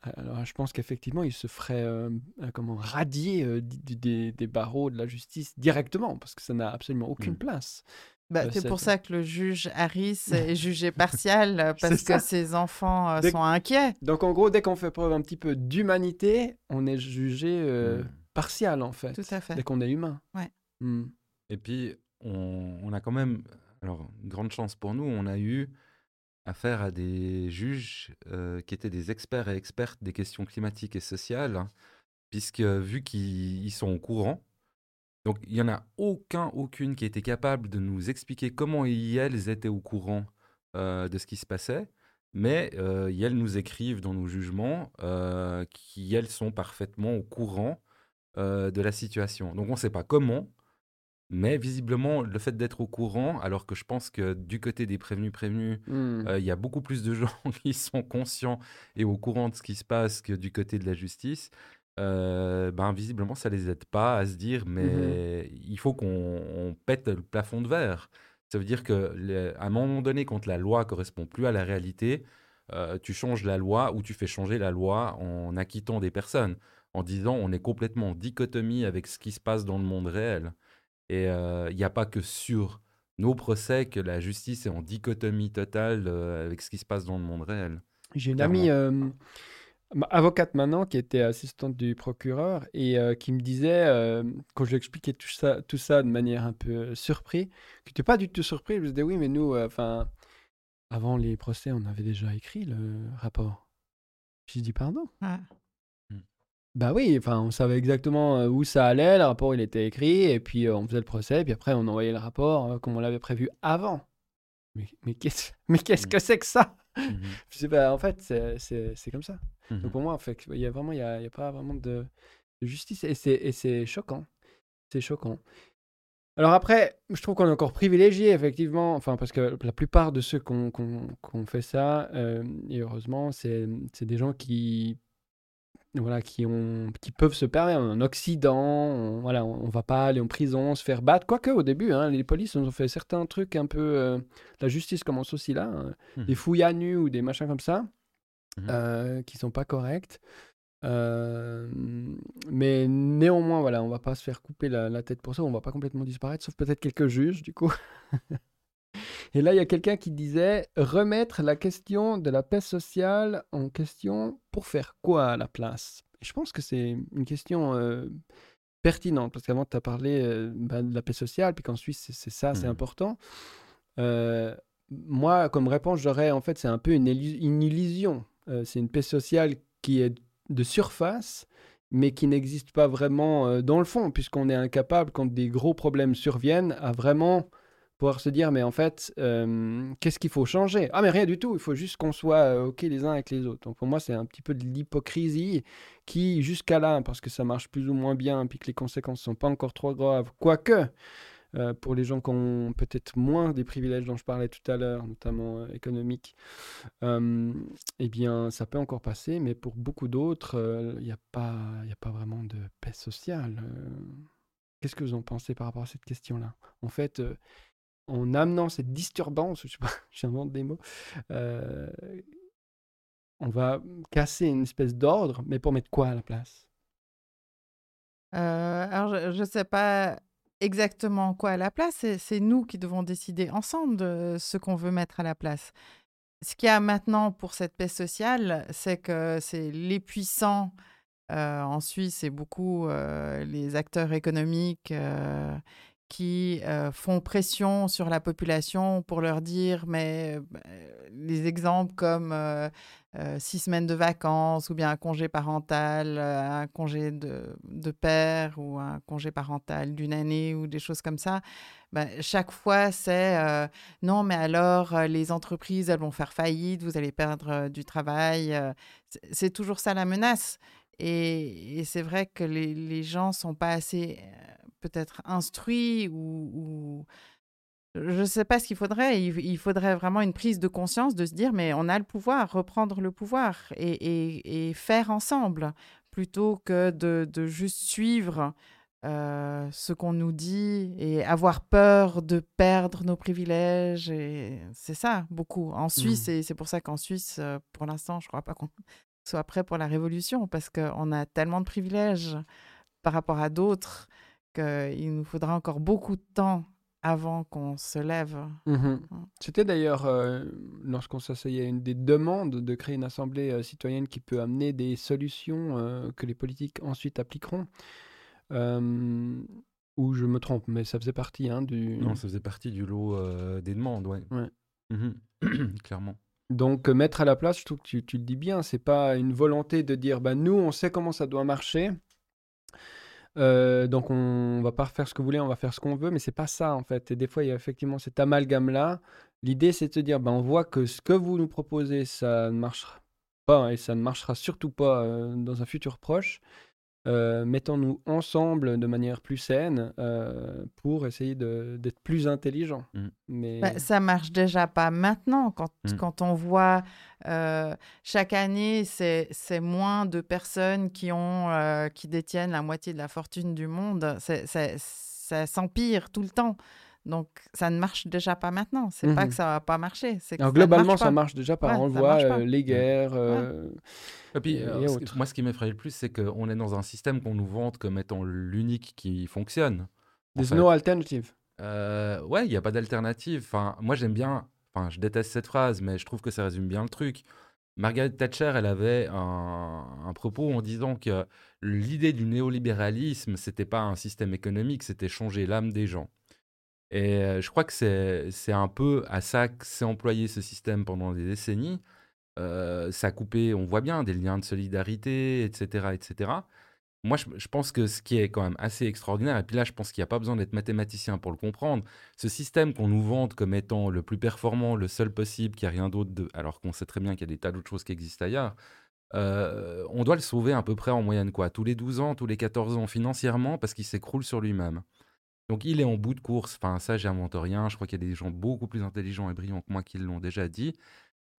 alors je pense qu'effectivement il se ferait euh, comment radier euh, des, des barreaux de la justice directement parce que ça n'a absolument aucune Mm. place. Bah, Euh, c'est pour ça que le juge Harris est jugé partial parce que ses enfants euh, Dès- sont inquiets. Donc en gros, dès qu'on fait preuve un petit peu d'humanité, on est jugé euh, Mm. partial en fait. Tout à fait. Dès qu'on est humain. Ouais. Mm. Et puis, on, on a quand même, alors, grande chance pour nous, on a eu affaire à des juges qui étaient des experts et expertes des questions climatiques et sociales, hein, puisque vu qu'ils ils sont au courant, donc il n'y en a aucun, aucune qui était capable de nous expliquer comment ils, elles étaient au courant de ce qui se passait, mais euh, elles nous écrivent dans nos jugements qu'elles sont parfaitement au courant de la situation. Donc on ne sait pas comment, mais visiblement, le fait d'être au courant, alors que je pense que du côté des prévenus prévenus, Mm. euh, il y a beaucoup plus de gens qui sont conscients et au courant de ce qui se passe que du côté de la justice, euh, ben visiblement, ça les aide pas à se dire, mais il faut qu'on on pète le plafond de verre. Ça veut dire que à un moment donné, quand la loi correspond plus à la réalité, euh, tu changes la loi ou tu fais changer la loi en acquittant des personnes, en disant on est complètement en dichotomie avec ce qui se passe dans le monde réel. Et euh, il n'y a pas que sur nos procès que la justice est en dichotomie totale euh, avec ce qui se passe dans le monde réel. J'ai une amie euh, avocate maintenant qui était assistante du procureur et euh, qui me disait, euh, quand je lui expliquais tout ça, tout ça de manière un peu euh, surpris, que n'était pas du tout surpris. Je me disais, oui, mais nous, euh, enfin, avant les procès, on avait déjà écrit le rapport. J'ai dit, pardon Ouais. Bah oui, enfin, on savait exactement euh, où ça allait, le rapport il était écrit, et puis euh, on faisait le procès, et puis après on envoyait le rapport euh, comme on l'avait prévu avant. Mais, mais qu'est-ce mais qu'est-ce que c'est que ça? Je sais pas, en fait, c'est- c'est c'est comme ça. Mhm. Donc pour moi, en fait, il y a vraiment, il y a, il y a pas vraiment de, de justice, et c'est et c'est choquant. C'est choquant. Alors après, je trouve qu'on est encore privilégié, effectivement, enfin, parce que la plupart de ceux qui ont fait ça, euh, et heureusement, c'est c'est des gens qui, voilà, qui, ont, qui peuvent se permettre en Occident, on, voilà, on, on va pas aller en prison, se faire battre, quoique au début, hein, les polices ont fait certains trucs un peu, euh, la justice commence aussi là, hein, Mhm. des fouilles à nu ou des machins comme ça, Mhm. euh, qui sont pas corrects. Euh, mais néanmoins, voilà, on va pas se faire couper la, la tête pour ça, on va pas complètement disparaître, sauf peut-être quelques juges, du coup. Et là, il y a quelqu'un qui disait remettre la question de la paix sociale en question pour faire quoi à la place? Et Je pense que c'est une question euh, pertinente, parce qu'avant, tu as parlé euh, bah, de la paix sociale, puis qu'en Suisse, c'est- ça, c'est Mhm. important. Euh, moi, comme réponse, j'aurais en fait, c'est un peu une, illu- une illusion. C'est une paix sociale qui est de surface, mais qui n'existe pas vraiment dans le fond, puisqu'on est incapable, quand des gros problèmes surviennent, à vraiment pouvoir se dire, mais en fait, euh, qu'est-ce qu'il faut changer? Ah, mais rien du tout, il faut juste qu'on soit euh, OK les uns avec les autres. Donc pour moi, c'est un petit peu de l'hypocrisie qui, jusqu'à là, parce que ça marche plus ou moins bien, puis que les conséquences sont pas encore trop graves, quoique, euh, pour les gens qui ont peut-être moins des privilèges dont je parlais tout à l'heure, notamment euh, économiques, eh bien, ça peut encore passer, mais pour beaucoup d'autres, il n'y a, pas- a pas vraiment de paix sociale. Qu'est-ce que vous en pensez par rapport à cette question-là? En fait, en amenant cette disturbance, je sais pas, j'invente des mots, euh, on va casser une espèce d'ordre, mais pour mettre quoi à la place? Euh, alors, je ne sais pas exactement quoi à la place. C'est, c'est nous qui devons décider ensemble de ce qu'on veut mettre à la place. Ce qu'il y a maintenant pour cette paix sociale, c'est que c'est les puissants euh, en Suisse et beaucoup les acteurs économiques qui euh, font pression sur la population pour leur dire, mais euh, les exemples comme euh, euh, six semaines de vacances ou bien un congé parental, un congé de, de père ou un congé parental d'une année ou des choses comme ça, ben, chaque fois c'est non, mais alors les entreprises elles vont faire faillite, vous allez perdre du travail. c'est- toujours ça la menace. Et, c'est vrai que les, les gens sont pas assez peut-être instruits ou, ou- je ne sais pas ce qu'il faudrait. Il, il faudrait vraiment une prise de conscience de se dire, mais on a le pouvoir, reprendre le pouvoir et, et- et faire ensemble, plutôt que de, de juste suivre euh, ce qu'on nous dit et avoir peur de perdre nos privilèges. Et c'est ça, beaucoup. En Suisse, et c'est pour ça qu'en Suisse, euh, pour l'instant, je ne crois pas qu'on soit prêt pour la révolution, parce qu'on a tellement de privilèges par rapport à d'autres qu'il nous faudra encore beaucoup de temps avant qu'on se lève. Mhm. C'était d'ailleurs, euh, lorsqu'on s'asseyait, une des demandes de créer une assemblée euh, citoyenne qui peut amener des solutions euh, que les politiques ensuite appliqueront. Euh, ou je me trompe, mais ça faisait partie hein, du. Non, ça faisait partie du lot euh, des demandes, ouais. Ouais. Mhm. Clairement. Donc euh, mettre à la place, je trouve que tu, tu le dis bien, c'est pas une volonté de dire bah nous on sait comment ça doit marcher. Euh, donc on va pas faire ce que vous voulez, on va faire ce qu'on veut, mais c'est pas ça en fait. Et des fois il y a effectivement cet amalgame là. L'idée c'est de se dire bah on voit que ce que vous nous proposez ça ne marchera pas et ça ne marchera surtout pas euh, dans un futur proche. Euh, mettons-nous ensemble de manière plus saine euh, pour essayer de- d'être plus intelligents. Mm. Mais Bah, ça marche déjà pas maintenant. Quand, Mm. quand on voit euh, chaque année, c'est c'est moins de personnes qui, ont, euh, qui détiennent la moitié de la fortune du monde. Ça s'empire tout le temps. Donc, ça ne marche déjà pas maintenant. C'est pas Mhm. que ça va pas marcher. c'est que Alors, ça ne globalement, marche ça marche déjà pas. Ouais, on voit, euh, les guerres. euh, Et puis, Et- euh, et moi, ce qui m'effraie le plus, c'est qu'on est dans un système qu'on nous vante comme étant l'unique qui fonctionne. There's no alternative. Euh, ouais, il n'y a pas d'alternative. Enfin, moi, j'aime bien. Enfin, je déteste cette phrase, mais je trouve que ça résume bien le truc. Margaret Thatcher, elle avait un, un propos en disant que l'idée du néolibéralisme, c'était pas un système économique, c'était changer l'âme des gens. Et euh, je crois que c'est un peu à ça que s'est employé ce système pendant des décennies. Euh, ça a coupé, on voit bien, des liens de solidarité, etc., etc. Moi, je, pense que ce qui est quand même assez extraordinaire, et puis là, je pense qu'il n'y a pas besoin d'être mathématicien pour le comprendre, ce système qu'on nous vante comme étant le plus performant, le seul possible, qu'il n'y a rien d'autre, alors qu'on sait très bien qu'il y a des tas d'autres choses qui existent ailleurs, euh, on doit le sauver à peu près en moyenne, quoi, tous les 12 ans, tous les 14 ans, financièrement, parce qu'il s'écroule sur lui-même. Donc il est en bout de course, enfin ça, j'invente rien, je crois qu'il y a des gens beaucoup plus intelligents et brillants que moi qui l'ont déjà dit,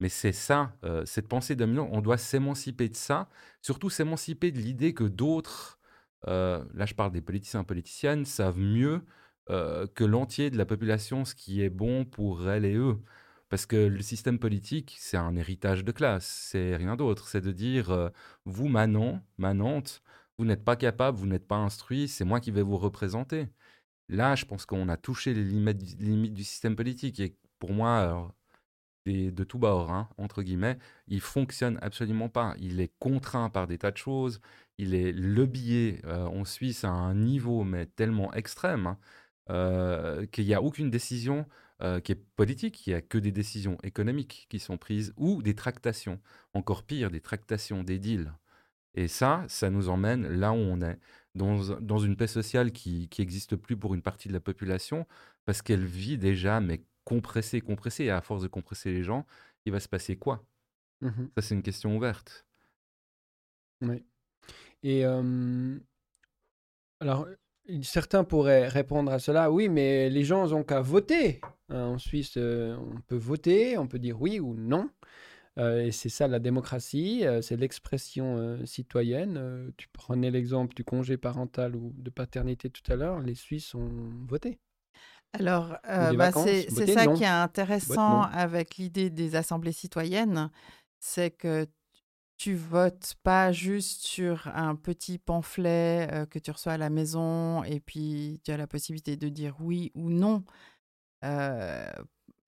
mais c'est ça, euh, cette pensée dominante, on doit s'émanciper de ça, surtout s'émanciper de l'idée que d'autres, euh, là je parle des politiciens politiciennes, savent mieux euh, que l'entier de la population ce qui est bon pour elles et eux. Parce que le système politique, c'est un héritage de classe, c'est rien d'autre. C'est de dire, vous, Manon, Manante, vous n'êtes pas capable, vous n'êtes pas instruit, c'est moi qui vais vous représenter. Là, je pense qu'on a touché les limites, du système politique. Et pour moi, de tout bord, hein, entre guillemets, il fonctionne absolument pas. Il est contraint par des tas de choses. Il est lobbyé euh, en Suisse à un niveau mais tellement extrême hein, euh, qu'il n'y a aucune décision euh, qui est politique. Il n'y a que des décisions économiques qui sont prises ou des tractations. Encore pire, des tractations, des deals. Et ça, ça nous emmène là où on est, dans, dans une paix sociale qui n'existe plus pour une partie de la population, parce qu'elle vit déjà, mais compressée, compressée. Et à force de compresser les gens, il va se passer quoi? Mhm. Ça, c'est une question ouverte. Oui. Et euh, alors, certains pourraient répondre à cela, oui, mais les gens ont qu'à voter. Hein, en Suisse, euh, on peut voter, on peut dire oui ou non. Euh, et c'est ça la démocratie, euh, c'est l'expression euh, citoyenne. Tu prenais l'exemple du congé parental ou de paternité tout à l'heure, les Suisses ont voté. Alors, bah, c'est ça non. qui est intéressant avec l'idée des assemblées citoyennes, c'est que tu votes pas juste sur un petit pamphlet que tu reçois à la maison et puis tu as la possibilité de dire oui ou non.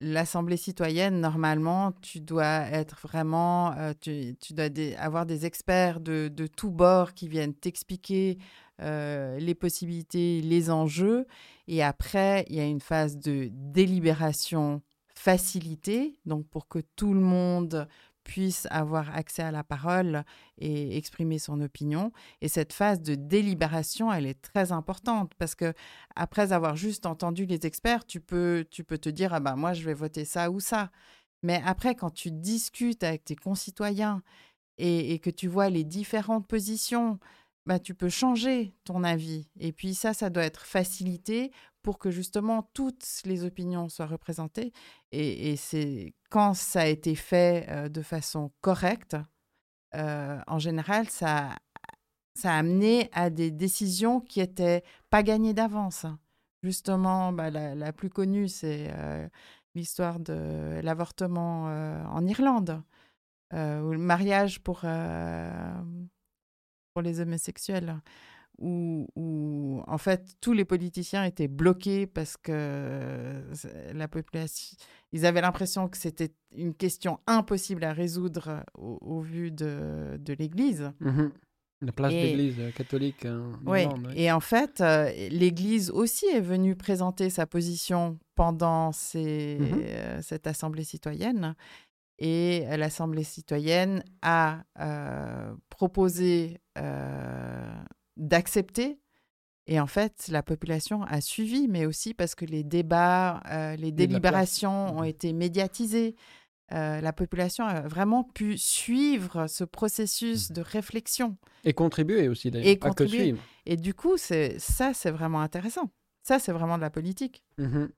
L'assemblée citoyenne, normalement, tu dois être vraiment, euh, tu, tu dois avoir des experts de, de tous bords qui viennent t'expliquer euh, les possibilités, les enjeux. Et après, il y a une phase de délibération facilitée, donc pour que tout le monde puisse avoir accès à la parole et exprimer son opinion. Et cette phase de délibération, elle est très importante parce que après avoir juste entendu les experts, tu peux, tu peux te dire, ah ben moi, je vais voter ça ou ça. Mais après, quand tu discutes avec tes concitoyens et, que tu vois les différentes positions, bah, tu peux changer ton avis. Et puis ça, ça doit être facilité pour que justement toutes les opinions soient représentées. Et, c'est quand ça a été fait euh, de façon correcte, euh, en général, ça, ça a amené à des décisions qui étaient pas gagnées d'avance. Justement, bah, la, plus connue, c'est euh, l'histoire de l'avortement en Irlande, ou le mariage pour, pour les homosexuels, où, où, en fait tous les politiciens étaient bloqués parce que euh, la population, ils avaient l'impression que c'était une question impossible à résoudre au, au vu de, de l'Église. Mhm. La place Et- d'église euh, catholique en Oui, ouais. et en fait, euh, l'Église aussi est venue présenter sa position pendant ces- euh, cette assemblée citoyenne. Et euh, l'assemblée citoyenne a euh, proposé euh, d'accepter. Et en fait, la population a suivi, mais aussi parce que les débats, euh, les délibérations ont Mhm. été médiatisées. Euh, la population a vraiment pu suivre ce processus de réflexion. Et contribuer aussi, d'ailleurs. Et pas que contribuer. suivre. Et du coup, ça, c'est vraiment intéressant. Ça, c'est vraiment de la politique. Mhm.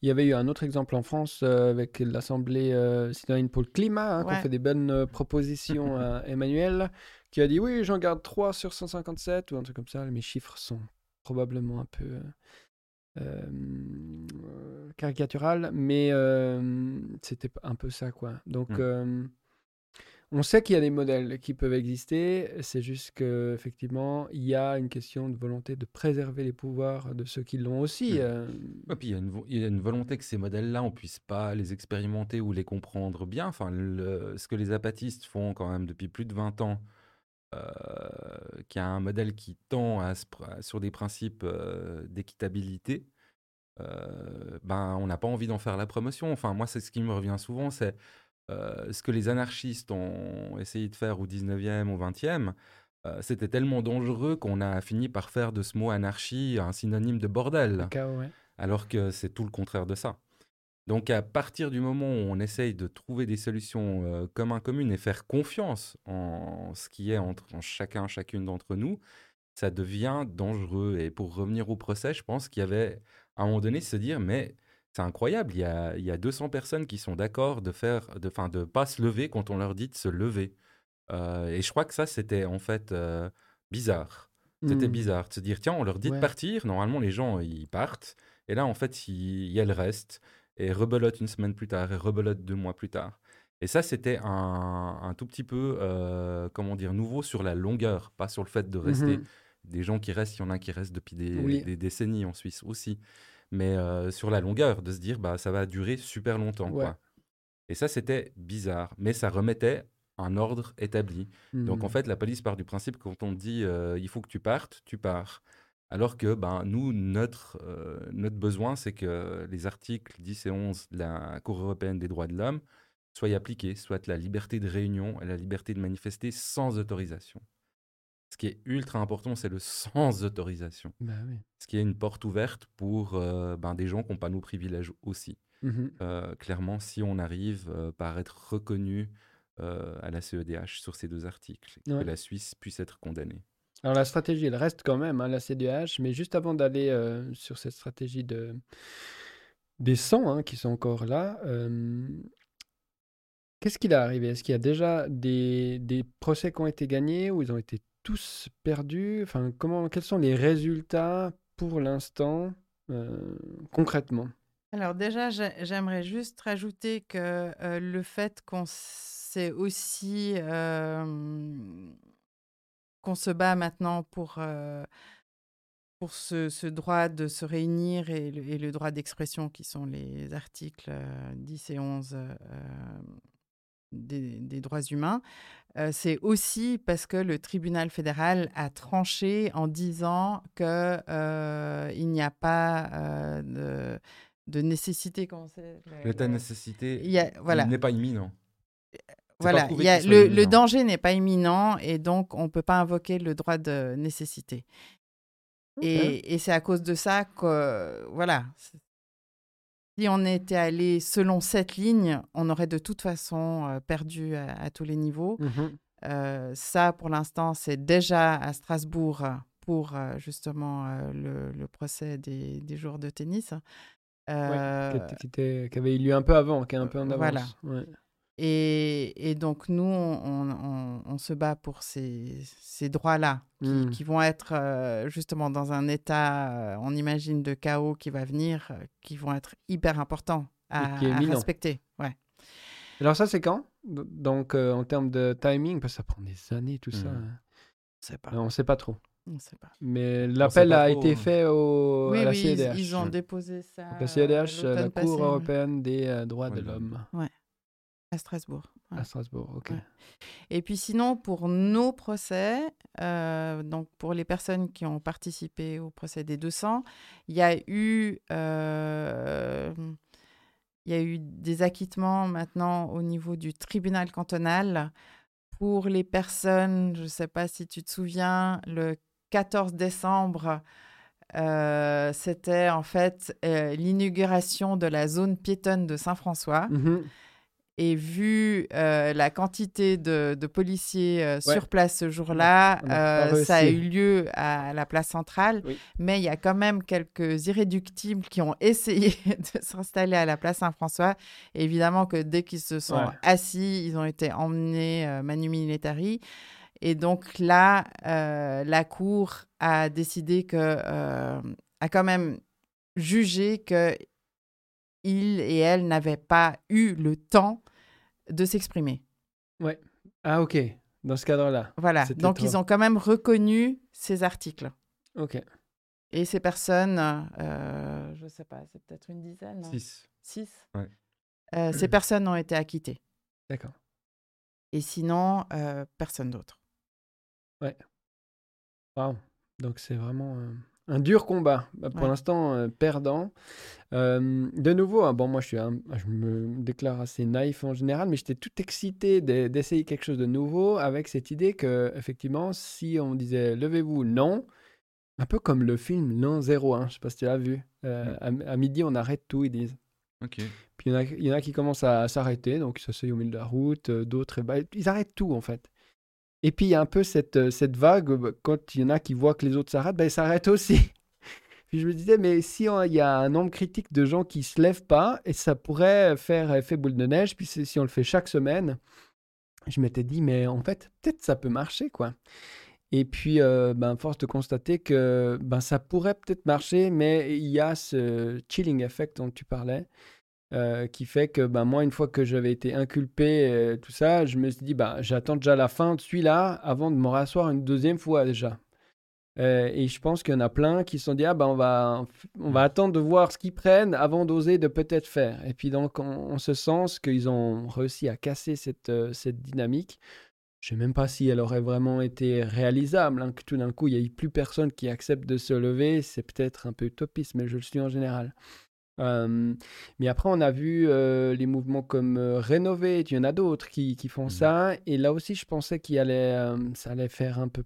Il y avait eu un autre exemple en France euh, avec l'Assemblée euh, citoyenne pour le climat, hein, qui ont fait des bonnes euh, propositions à Emmanuel, qui a dit oui, j'en garde 3 sur 157 ou un truc comme ça. Mes chiffres sont probablement un peu euh, euh, caricatural, mais euh, c'était un peu ça, quoi. Donc, Mm. euh, on sait qu'il y a des modèles qui peuvent exister, c'est juste qu'effectivement, il y a une question de volonté de préserver les pouvoirs de ceux qui l'ont aussi. Mm. euh, Et puis il y, a une vo- il y a une volonté que ces modèles-là, on puisse pas les expérimenter ou les comprendre bien. Enfin, le- ce que les apatistes font quand même depuis plus de 20 ans, qui a un modèle qui tend à sur des principes euh, d'équitabilité, euh, ben, on n'a pas envie d'en faire la promotion. Enfin, moi, c'est ce qui me revient souvent, c'est euh, ce que les anarchistes ont essayé de faire au 19e, au 20e. euh, C'était tellement dangereux qu'on a fini par faire de ce mot anarchie un synonyme de bordel le chaos, ouais. alors que c'est tout le contraire de ça. Donc à partir du moment où on essaye de trouver des solutions euh, communes communes et faire confiance en ce qui est entre en chacun, chacune d'entre nous, ça devient dangereux. Et pour revenir au procès, je pense qu'il y avait à un moment donné se dire, mais c'est incroyable, il y a, il y a 200 personnes qui sont d'accord de faire, de, de pas se lever quand on leur dit de se lever. Euh, et je crois que ça, c'était en fait euh, bizarre. C'était Mm. bizarre de se dire, tiens, on leur dit Ouais. de partir. Normalement, les gens, ils partent. Et là, en fait, il il y a le reste. Et rebelote une semaine plus tard, et rebelote deux mois plus tard. Et ça, c'était un, un tout petit peu, euh, comment dire, nouveau sur la longueur, pas sur le fait de rester. Mhm. Des gens qui restent, il y en a qui restent depuis des, Oui. des décennies en Suisse aussi. Mais euh, sur la longueur, de se dire, bah, ça va durer super longtemps. Ouais. Quoi. Et ça, c'était bizarre. Mais ça remettait un ordre établi. Donc en fait, la police part du principe que quand on dit euh, il faut que tu partes, tu pars. Alors que ben, nous, notre, euh, notre besoin, c'est que les articles 10 et 11 de la Cour européenne des droits de l'homme soient appliqués, soit la liberté de réunion et la liberté de manifester sans autorisation. Ce qui est ultra important, c'est le sens d'autorisation. Bah oui. Ce qui est une porte ouverte pour euh, ben, des gens qui n'ont pas nos privilèges aussi. Mhm. Euh, clairement, si on arrive euh, par être reconnu à la CEDH sur ces deux articles, Ouais. que la Suisse puisse être condamnée. Alors la stratégie, elle reste quand même, hein, la CDH, mais juste avant d'aller euh, sur cette stratégie de... des 100 hein, qui sont encore là, euh, qu'est-ce qu'il est arrivé? Est-ce qu'il y a déjà des, des procès qui ont été gagnés ou ils ont été tous perdus? Enfin, comment, quels sont les résultats pour l'instant, euh, concrètement? Alors déjà, j'ai- j'aimerais juste rajouter que le fait qu'on s'est aussi qu'on se bat maintenant pour euh, pour ce, ce droit de se réunir et le, et le droit d'expression qui sont les articles euh, 10 et 11 euh, des, des droits humains, euh, c'est aussi parce que le tribunal fédéral a tranché en disant que euh, il n'y a pas euh, de, de nécessité. L'état de nécessité il y a- voilà. il n'est pas imminent. Voilà, y a, le, danger n'est pas imminent et donc on ne peut pas invoquer le droit de nécessité. Et, et c'est à cause de ça que, voilà, si on était allé selon cette ligne, on aurait de toute façon euh, perdu à, à tous les niveaux. Mhm. Euh, ça, pour l'instant, c'est déjà à Strasbourg pour euh, justement le, le procès des, des jours de tennis. Euh, Qui était- qui, était- qui avait eu lieu un peu avant, qui est un peu en avance. voilà. Ouais. Et, et donc, nous, on, on- on se bat pour ces, ces droits-là, qui, Mm. qui vont être euh, justement dans un état, euh, on imagine, de chaos qui va venir, euh, qui vont être hyper importants à, qui est à imminent. respecter. Ouais. Alors ça, c'est quand? Donc, euh, en termes de timing, parce que ça prend des années, tout ça. Mhm. hein. On sait pas. On ne sait pas trop. On sait pas. Mais l'appel a trop, été hein. fait au, oui, à la oui, ils, CEDH. ils ont ouais. déposé ça. La CEDH, la Cour passé, ouais, européenne des euh, droits de Ouais, de l'homme à Strasbourg. ouais. à Strasbourg. Ok. Ouais. Et puis sinon, pour nos procès, euh, donc pour les personnes qui ont participé au procès des 200, il y a eu, euh, il y a eu des acquittements maintenant au niveau du tribunal cantonal pour les personnes, je ne sais pas si tu te souviens, le 14 décembre, euh, c'était en fait euh, l'inauguration de la zone piétonne de Saint-François. Mhm. Et vu euh, la quantité de, de policiers euh, Ouais. sur place ce jour-là, euh, ça a eu lieu à la place centrale. Oui. Mais il y a quand même quelques irréductibles qui ont essayé de s'installer à la place Saint-François. Évidemment que dès qu'ils se sont Ouais. assis, ils ont été emmenés manu militari. Et donc là, la Cour a décidé que, a quand même jugé que il et elle n'avaient pas eu le temps de s'exprimer. Ah, ok. Dans ce cadre-là. Voilà. Donc ils ont quand même reconnu ces articles. Ok. Et ces personnes, euh, je ne sais pas, c'est peut-être une dizaine, non Six. six. Ouais. Euh, ces personnes ont été acquittées. D'accord. Et sinon, euh, personne d'autre. Wow. Donc c'est vraiment un dur combat. Bah, pour Ouais. l'instant, euh, perdant. Euh, de nouveau, hein, bon, moi je, suis un- je me déclare assez naïf en général, mais j'étais tout excité de- d'essayer quelque chose de nouveau avec cette idée que, effectivement, si on disait levez-vous, non, un peu comme le film L'an 01, je sais pas si tu l'as vu. Euh, à, à midi, on arrête tout, ils disent. Ok. Puis il y, en a- il y en a qui commencent à, s'arrêter, donc ils s'asseyent au milieu de la route, d'autres, eh ben, ils arrêtent tout en fait. Et puis il y a un peu cette, euh, cette vague, euh, quand il y en a qui voient que les autres s'arrêtent, ben, ils s'arrêtent aussi. puis je me disais, mais si on- il y a un nombre critique de gens qui se lèvent pas, et ça pourrait faire effet boule de neige, puis si on le fait chaque semaine, je m'étais dit, mais en fait, peut-être ça peut marcher, quoi. Et puis, euh, ben, force de constater que ben, ça pourrait peut-être marcher, mais il y a ce chilling effect dont tu parlais, euh, qui fait que ben, moi, une fois que j'avais été inculpé, euh, tout ça, je me suis dit, ben, j'attends déjà la fin de celui-là avant de me rasseoir une deuxième fois déjà. Euh, et je pense qu'il y en a plein qui se sont dit, ah ben, on va, on va attendre de voir ce qu'ils prennent avant d'oser de peut-être faire. Et puis donc, en, ce sens qu'ils ont réussi à casser cette, cette dynamique. Je ne sais même pas si elle aurait vraiment été réalisable, hein, que tout d'un coup, il n'y ait plus personne qui accepte de se lever. C'est peut-être un peu utopiste, mais je le suis en général. Euh, mais après, on a vu euh, les mouvements comme euh, il y en a d'autres qui, qui font Mhm. ça. Et là aussi, je pensais qu'il allait, ça allait faire un peu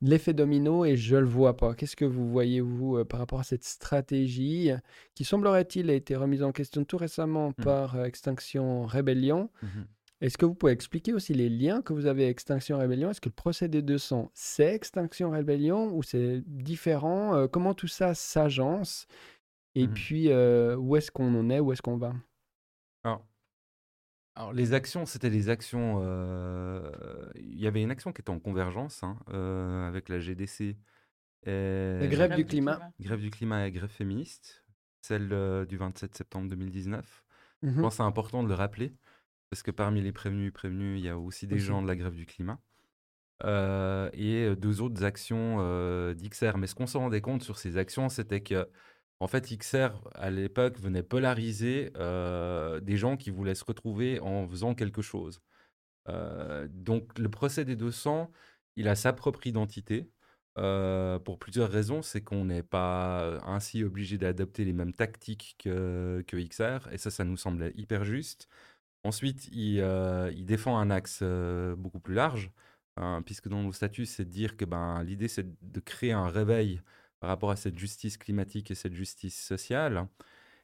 l'effet domino et je le vois pas. Qu'est-ce que vous voyez, vous, par rapport à cette stratégie qui, semblerait-il, a été remise en question tout récemment Mmh. par Extinction Rébellion Mhm. Est-ce que vous pouvez expliquer aussi les liens que vous avez avec Extinction Rébellion Est-ce que le procédé 200, c'est Extinction Rébellion ou c'est différent? Comment tout ça s'agence Et Mhm. puis, euh, où est-ce qu'on en est Où est-ce qu'on va? Alors, alors, les actions, c'était des actions. euh, Il y avait une action qui était en convergence hein, euh, avec la GDC. Et La grève du climat. grève du climat et grève féministe, celle euh, du 27 septembre 2019. Je Mhm. pense que c'est important de le rappeler, parce que parmi les prévenus et prévenus, il y a aussi des Aussi. gens de la grève du climat. Euh, et deux autres actions euh, d'XR. Mais ce qu'on se rendait compte sur ces actions, c'était que, en fait, XR, à l'époque, venait polariser euh, des gens qui voulaient se retrouver en faisant quelque chose. Euh, donc, le procès des 200, il a sa propre identité. euh, pour plusieurs raisons, c'est qu'on n'est pas ainsi obligé d'adopter les mêmes tactiques que, XR, et ça, ça nous semblait hyper juste. Ensuite, il, défend un axe beaucoup plus large, hein, puisque dans nos statuts, c'est de dire que ben, l'idée, c'est de créer un réveil par rapport à cette justice climatique et cette justice sociale.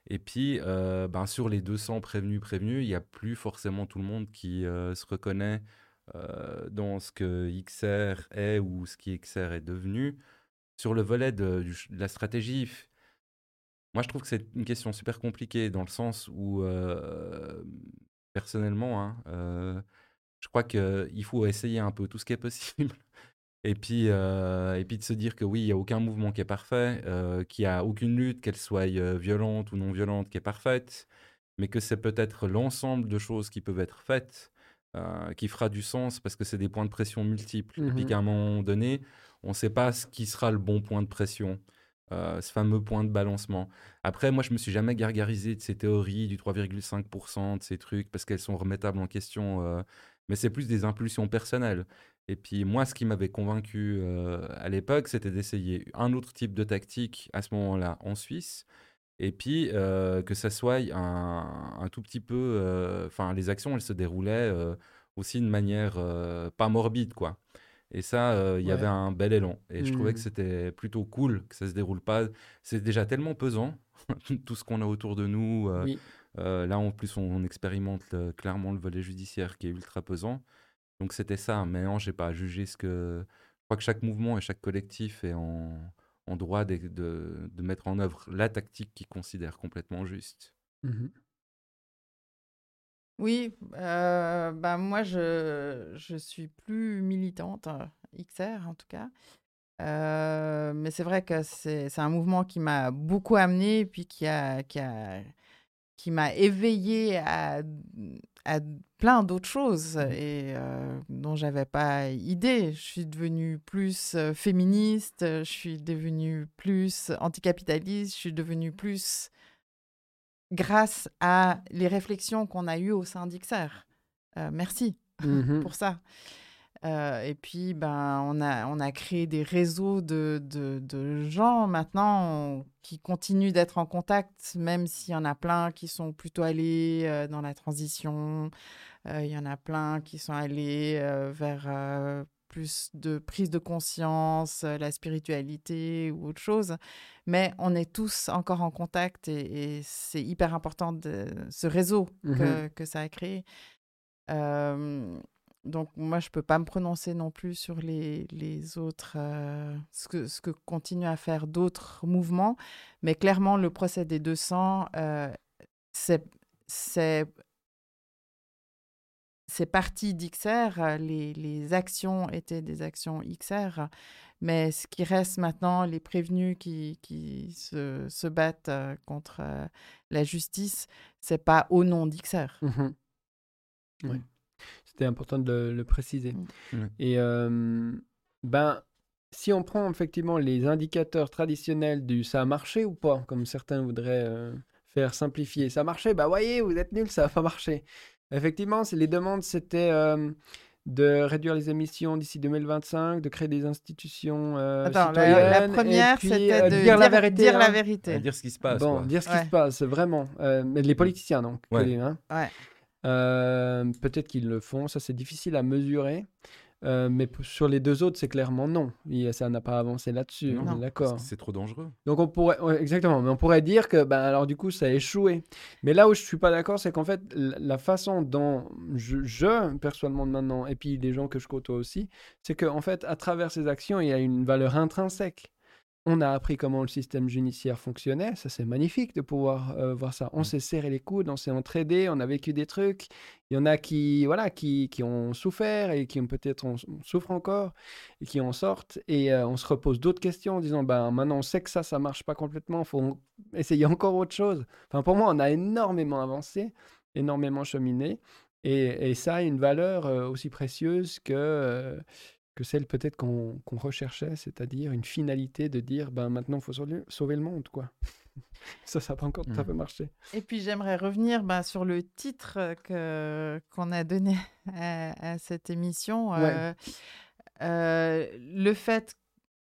Et puis, euh, ben, sur les 200 prévenus prévenus, il n'y a plus forcément tout le monde qui euh, se reconnaît euh, dans ce que XR est ou ce qui XR est devenu. Sur le volet de, la stratégie, moi je trouve que c'est une question super compliquée dans le sens où, personnellement, hein, je crois qu'il faut essayer un peu tout ce qui est possible. Et puis, euh, et puis de se dire que oui, il n'y a aucun mouvement qui est parfait, euh, qu'il n'y a aucune lutte, qu'elle soit euh, violente ou non violente, qui est parfaite, mais que c'est peut-être l'ensemble de choses qui peuvent être faites euh, qui fera du sens parce que c'est des points de pression multiples. Et puis qu'à un moment donné, on ne sait pas ce qui sera le bon point de pression, euh, ce fameux point de balancement. Après, moi, je me suis jamais gargarisé de ces théories du 3,5%, de ces trucs, parce qu'elles sont remettables en question. euh, mais c'est plus des impulsions personnelles. Et puis moi, ce qui m'avait convaincu euh, à l'époque, c'était d'essayer un autre type de tactique à ce moment-là en Suisse. Et puis euh, que ça soit un, un tout petit peu... euh, Enfin, les actions, elles se déroulaient aussi de manière pas morbide, quoi. Et ça, il y Ouais. avait un bel élan. Et je trouvais que Mhm. c'était plutôt cool que ça se déroule pas. C'est déjà tellement pesant, tout ce qu'on a autour de nous. Oui. là, en plus, on, on expérimente le- clairement le volet judiciaire qui est ultra pesant. Donc, c'était ça. Mais non, j'ai pas à juger ce que. Je crois que chaque mouvement et chaque collectif est en, en droit de, de- de mettre en œuvre la tactique qu'il considère complètement juste. Mhm. Oui, euh, bah moi je, je suis plus militante, euh, XR en tout cas. Euh, mais c'est vrai que c'est c'est un mouvement qui m'a beaucoup amené et puis qui a, qui a, qui m'a éveillé à, à plein d'autres choses et euh, dont j'avais pas idée. Je suis devenue plus euh, féministe, je suis devenue plus anticapitaliste, je suis devenue plus grâce à les réflexions qu'on a eues au sein d'XR. Euh, merci Mhm. pour ça. Euh, et puis, ben, on a, on a créé des réseaux de, de, de gens maintenant on- qui continuent d'être en contact, même s'il y en a plein qui sont plutôt allés euh, dans la transition. Euh, Il y en a plein qui sont allés vers plus de prise de conscience, la spiritualité ou autre chose. Mais on est tous encore en contact et, et c'est hyper important de ce réseau que, que ça a créé. Euh, donc moi, je peux pas me prononcer non plus sur les, les autres, euh, ce, que, ce que continuent à faire d'autres mouvements. Mais clairement, le procès des 200, euh, c'est c'est c'est parti d'XR, les, les actions étaient des actions XR, mais ce qui reste maintenant, les prévenus qui, qui se, se battent euh, contre euh, la justice, c'est pas au nom d'XR. Mhm. Ouais. C'était important de le, préciser. Mm. Ouais. Et euh, ben, si on prend effectivement les indicateurs traditionnels du ça a marché ou pas, comme certains voudraient euh, faire simplifier, ça a marché, bah voyez, vous êtes nuls, ça n'a pas marché. Effectivement, c'est- les demandes, c'était euh, de réduire les émissions d'ici 2025, de créer des institutions euh, Attends, la, citoyennes, la et première, c'était euh, de dire la vérité. dire la hein. vérité. Dire ce qui se passe. Bon, quoi. dire ce qui se passe, vraiment. Euh, mais les politiciens, donc. Ouais. les- hein. Ouais. Euh, Peut-être qu'ils le font, ça c'est difficile à mesurer. Euh, mais sur les deux autres, c'est clairement non. Il- ça n'a pas avancé là-dessus. D'accord. C'est trop dangereux. Donc on pourrait, exactement, mais on pourrait dire que, ben alors du coup, ça a échoué. Mais là où je suis pas d'accord, c'est qu'en fait, la façon dont je, je perçois le monde maintenant, et puis les gens que je côtoie aussi, c'est qu'en fait, à travers ces actions, il y a une valeur intrinsèque. On a appris comment le système judiciaire fonctionnait, ça c'est magnifique de pouvoir euh, voir ça. On Mm. s'est serré les coudes, on s'est entraidé, on a vécu des trucs. Il y en a qui, voilà, qui, qui ont souffert et qui ont peut-être on, on souffre encore et qui en sortent. Et euh, on se repose d'autres questions en disant, ben maintenant on sait que ça, ça marche pas complètement, il faut essayer encore autre chose. Enfin, pour moi, on a énormément avancé, énormément cheminé. Et, et ça a une valeur euh, aussi précieuse que, que celle peut-être qu'on qu'on recherchait, c'est-à-dire une finalité de dire, ben maintenant il faut sauver, sauver le monde, quoi. ça, ça n'a pas encore tout à fait marché. Et puis j'aimerais revenir ben, sur le titre euh, que, qu'on a donné à, à cette émission. Ouais. Euh, euh, le fait,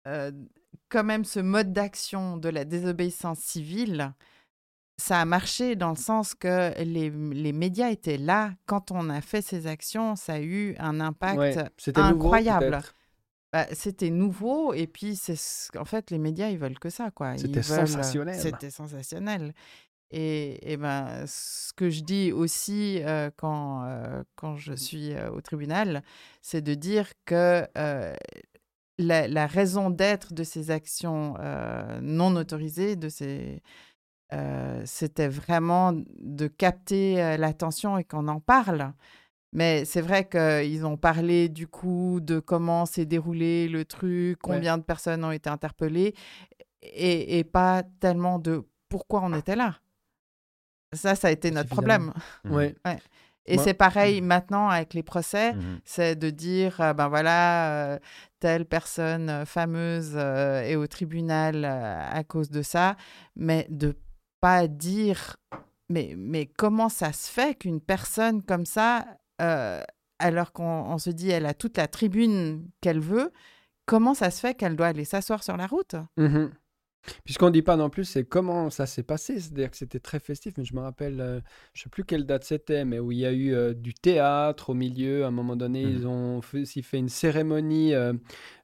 euh, quand même, ce mode d'action de la désobéissance civile, ça a marché dans le sens que les, les médias étaient là quand on a fait ces actions. Ça a eu un impact Ouais, c'était nouveau, incroyable. Bah, c'était nouveau et puis c'est ce- en fait les médias ils veulent que ça quoi. C'était veulent- sensationnel. C'était sensationnel. Et, et ben ce que je dis aussi euh, quand euh, quand je suis euh, au tribunal, c'est de dire que euh, la, la raison d'être de ces actions euh, non autorisées, de ces euh, c'était vraiment de capter l'attention et qu'on en parle. Mais c'est vrai qu'ils ont parlé du coup de comment s'est déroulé le truc, combien de personnes ont été interpellées, et, et pas tellement de pourquoi on était là. Ça, ça a été notre problème. Mhm. Ouais. Et c'est pareil maintenant avec les procès, Mhm. c'est de dire, euh, ben voilà, euh, telle personne fameuse euh, est au tribunal euh, à cause de ça, mais de pas dire, mais, comment ça se fait qu'une personne comme ça, euh, alors qu'on on se dit elle a toute la tribune qu'elle veut, comment ça se fait qu'elle doit aller s'asseoir sur la route? Mhm. Puis ce qu'on dit pas non plus, c'est comment ça s'est passé. C'est-à-dire que c'était très festif, mais je me rappelle, euh, je sais plus quelle date c'était, mais où il y a eu euh, du théâtre au milieu. À un moment donné, Mhm. ils ont fait- aussi fait une cérémonie euh,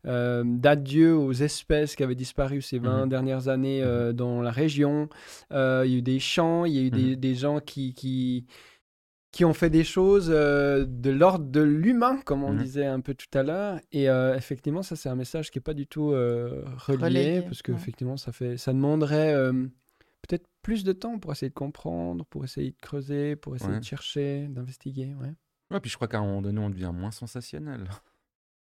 euh, d'adieu aux espèces qui avaient disparu ces 20 Mhm. dernières années euh, dans la région. Il y a eu des chants, il y a eu des, des gens qui, qui, qui ont fait des choses euh, de l'ordre de l'humain, comme on Mhm. disait un peu tout à l'heure. Et euh, effectivement, ça, c'est un message qui n'est pas du tout euh, relié, Relayé, parce que ouais. effectivement, ça, fait, ça demanderait euh, peut-être plus de temps pour essayer de comprendre, pour essayer de creuser, pour essayer Ouais. de chercher, d'investiguer. Ouais. Ouais, puis je crois qu'à un moment donné, on devient moins sensationnel.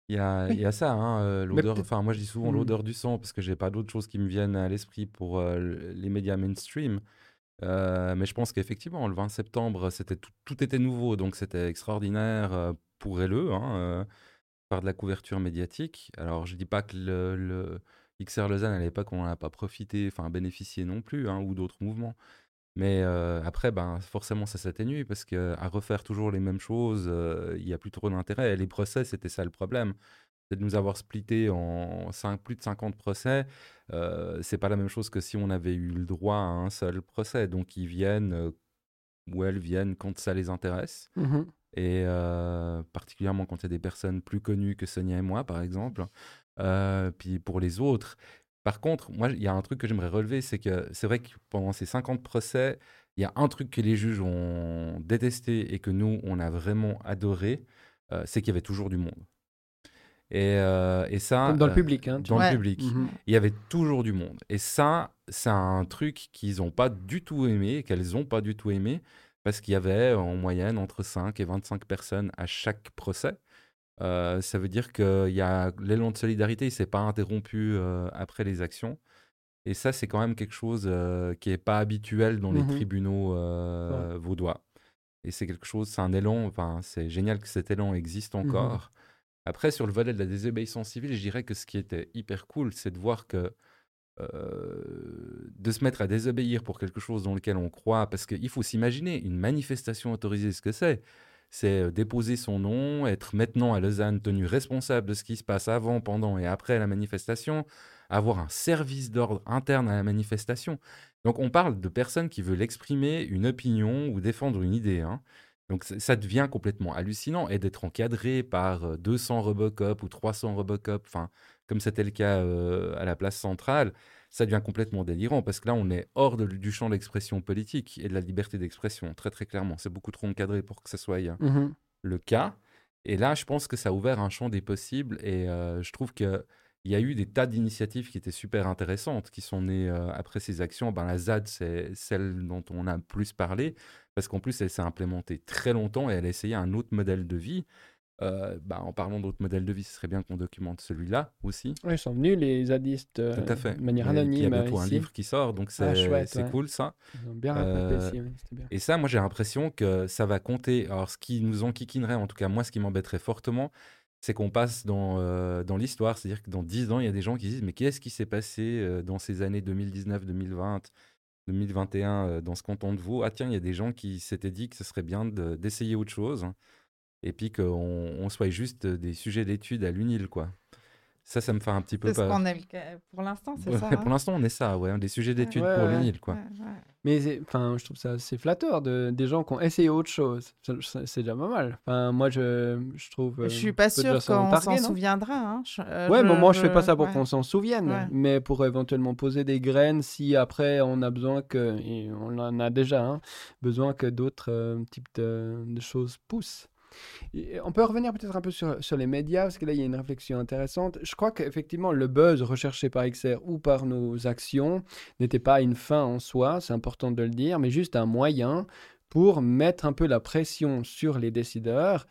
Il y a, Oui. il y a ça, hein, euh, l'odeur. Enfin, moi, je dis souvent Hmm. l'odeur du sang parce que j'ai pas d'autres choses qui me viennent à l'esprit pour euh, les médias mainstream. Euh, mais je pense qu'effectivement, le 20 septembre, tout, était nouveau, donc c'était extraordinaire euh, pour LE, hein, euh, par de la couverture médiatique. Alors, je dis pas que le, le XR Lausanne à l'époque, on n'en a pas profité, enfin bénéficié non plus, hein, ou d'autres mouvements. Mais après, ben, forcément, ça s'atténue parce qu'à refaire toujours les mêmes choses, il n'y a plus trop d'intérêt. Les procès, c'était ça le problème. De nous avoir splitté en plus de 50 procès. Euh, c'est pas la même chose que si on avait eu le droit à un seul procès. Donc, ils viennent euh, ou elles viennent quand ça les intéresse. Mhm. Et euh, particulièrement quand il y a des personnes plus connues que Sonia et moi, par exemple. Euh, puis pour les autres. Par contre, moi, il y a un truc que j'aimerais relever, c'est que c'est vrai que pendant ces 50 procès, il y a un truc que les juges ont détesté et que nous, on a vraiment adoré, euh, c'est qu'il y avait toujours du monde. Et, euh, et ça... Comme dans le euh, public. Hein, tu dans vois. le Ouais. public Mhm. il y avait toujours du monde. Et ça, c'est un truc qu'ils n'ont pas du tout aimé, qu'elles n'ont pas du tout aimé, parce qu'il y avait en moyenne entre 5 et 25 personnes à chaque procès. Euh, ça veut dire que y a l'élan de solidarité, il ne s'est pas interrompu euh, après les actions. Et ça, c'est quand même quelque chose euh, qui n'est pas habituel dans les Mhm. tribunaux euh, vaudois. Et c'est quelque chose, c'est un élan, enfin, c'est génial que cet élan existe Mhm. encore. Après, sur le volet de la désobéissance civile, je dirais que ce qui était hyper cool, c'est de voir que euh, de se mettre à désobéir pour quelque chose dans lequel on croit, parce qu'il faut s'imaginer une manifestation autorisée, ce que c'est. C'est euh, déposer son nom, être maintenant à Lausanne tenu responsable de ce qui se passe avant, pendant et après la manifestation, avoir un service d'ordre interne à la manifestation. Donc on parle de personnes qui veulent exprimer une opinion ou défendre une idée. hein. Donc ça devient complètement hallucinant et d'être encadré par 200 Robocop ou 300 Robocop, enfin comme c'était le cas à la place centrale, ça devient complètement délirant parce que là on est hors du champ d'expression politique et de la liberté d'expression très très clairement. C'est beaucoup trop encadré pour que ce soit mmh le cas. Et là je pense que ça a ouvert un champ des possibles et je trouve que il y a eu des tas d'initiatives qui étaient super intéressantes, qui sont nées après ces actions. Ben, la ZAD, c'est celle dont on a plus parlé, parce qu'en plus, elle s'est implémentée très longtemps et elle a essayé un autre modèle de vie. Euh, bah, en parlant d'autres modèles de vie, ce serait bien qu'on documente celui-là aussi. Oui, ils sont venus, les zadistes, euh, Tout à fait. de manière anonyme. Il y a bientôt un livre qui sort, donc c'est ah, cool ça. Ils ont bien euh, ici, bien. Et ça, moi j'ai l'impression que ça va compter. Alors, ce qui nous enquiquinerait, en tout cas moi, ce qui m'embêterait fortement, c'est qu'on passe dans, euh, dans l'histoire. C'est-à-dire que dans 10 ans, il y a des gens qui disent Mais qu'est-ce qui s'est passé dans ces années 2019, 2020 2021 dans ce canton de Vaud, ah tiens, il y a des gens qui s'étaient dit que ce serait bien d'essayer autre chose et puis qu'on on soit juste des sujets d'études à l'UNIL, quoi. Ça, ça me fait un petit peu peur. Pour l'instant, c'est ça. Pour hein l'instant, on est ça, ouais, des sujets d'études pour l'UNIL, quoi. Mais enfin, je trouve ça assez flatteur de des gens qui ont essayé autre chose. C'est déjà pas mal. Enfin, moi, je, je trouve. Je suis pas sûr qu'on s'en souviendra. Hein. Euh, ouais, moi, je fais pas ça pour qu'on s'en souvienne, mais pour éventuellement poser des graines si après on a besoin que, et on en a déjà, hein, besoin que d'autres euh, types de, de choses poussent on peut revenir peut-être un peu sur, les médias, parce que là, il y a une réflexion intéressante. Je crois qu'effectivement, le buzz recherché par XR ou par nos actions n'était pas une fin en soi, c'est important de le dire, mais juste un moyen pour mettre un peu la pression sur les décideurs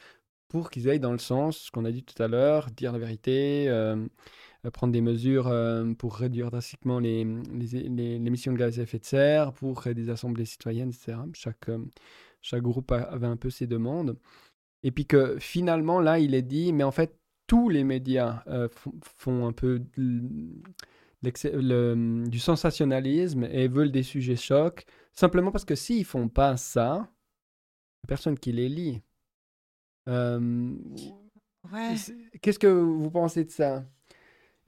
pour qu'ils aillent dans le sens, ce qu'on a dit tout à l'heure, dire la vérité, euh, prendre des mesures euh, pour réduire drastiquement les, émissions de gaz à effet de serre, pour créer des assemblées citoyennes, etc. Euh, chaque groupe avait un peu ses demandes. Et puis que finalement, là, il est dit, mais en fait, tous les médias euh, font un peu du sensationnalisme et veulent des sujets chocs, simplement parce que s'ils font pas ça, personne qui les lit. Euh, qu'est-ce que vous pensez de ça?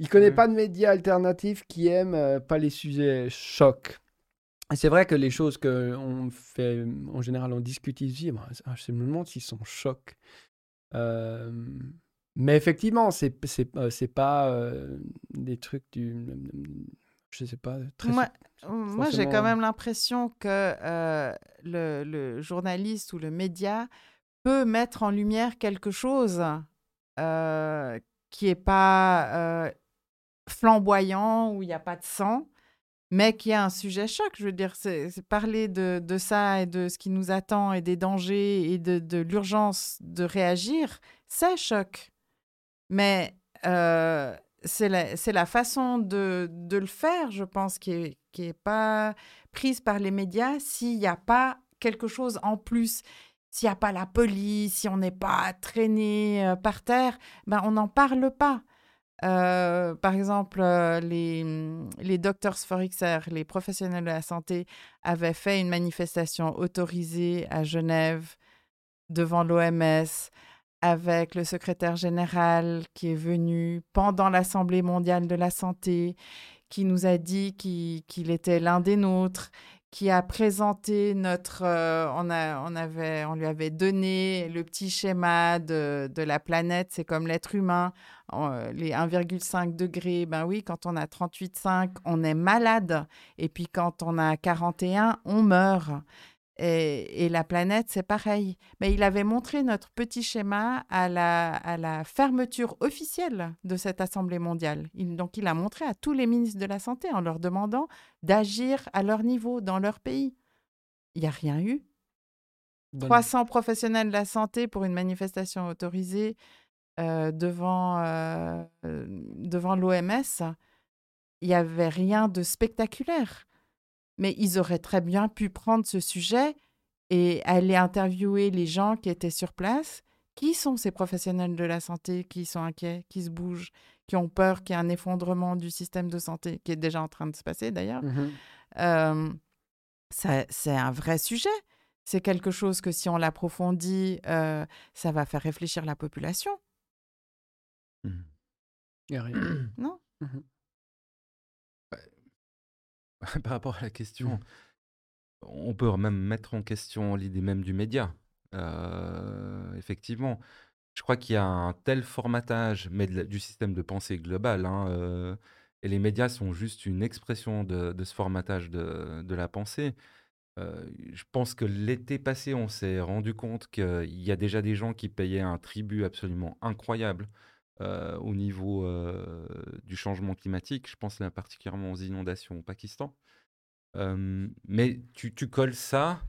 Il ne connaît pas de médias alternatifs qui aiment euh, pas les sujets chocs. C'est vrai que les choses qu'on fait, en général, on discute ici, je me demande s'ils sont chocs. Euh, mais effectivement, c'est c'est euh, pas euh, des trucs du. Je sais pas. Très moi, moi j'ai quand même l'impression que le, le, journaliste ou le média peut mettre en lumière quelque chose qui n'est pas flamboyant, où il n'y a pas de sang mais qui a un sujet choc. Je veux dire, c'est parler de, de, ça et de ce qui nous attend et des dangers et de, de l'urgence de réagir, c'est choc. Mais euh, c'est la, la, façon de, de, le faire, je pense, qui n'est qui est pas prise par les médias s'il n'y a pas quelque chose en plus. S'il n'y a pas la police, si on n'est pas traîné euh, par terre, ben on n'en parle pas. Euh, par exemple, euh, les, les Doctors for les professionnels de la santé, avaient fait une manifestation autorisée à Genève devant l'OMS avec le secrétaire général qui est venu pendant l'Assemblée mondiale de la santé, qui nous a dit qu'il était l'un des nôtres qui a présenté notre, euh, on, a, on, avait, on lui avait donné le petit schéma de, de la planète, c'est comme l'être humain, euh, les 1,5 degrés, ben oui, quand on a 38,5, on est malade, et puis quand on a 41, on meurt. Et, la planète, c'est pareil. Mais il avait montré notre petit schéma à la, à la fermeture officielle de cette Assemblée mondiale. donc, il a montré à tous les ministres de la Santé en leur demandant d'agir à leur niveau, dans leur pays. Il n'y a rien eu. 300 professionnels de la santé pour une manifestation autorisée euh, devant, euh, devant l'OMS. Il n'y avait rien de spectaculaire mais ils auraient très bien pu prendre ce sujet et aller interviewer les gens qui étaient sur place. Qui sont ces professionnels de la santé qui sont inquiets, qui se bougent, qui ont peur qu'il y ait un effondrement du système de santé, qui est déjà en train de se passer d'ailleurs? Mmh euh, C'est un vrai sujet. C'est quelque chose que si on l'approfondit, euh, ça va faire réfléchir la population. Il n'y a rien. Non? Mmh Par rapport à la question, mmh. on peut même mettre en question l'idée même du média. Euh, effectivement, je crois qu'il y a un tel formatage, mais de du système de pensée global, hein, euh, et les médias sont juste une expression de, de ce formatage de, de la pensée. Euh, je pense que l'été passé, on s'est rendu compte qu'il y a déjà des gens qui payaient un tribut absolument incroyable euh, au niveau euh, du changement climatique. Je pense là particulièrement aux inondations au Pakistan. Mais tu, tu colles ça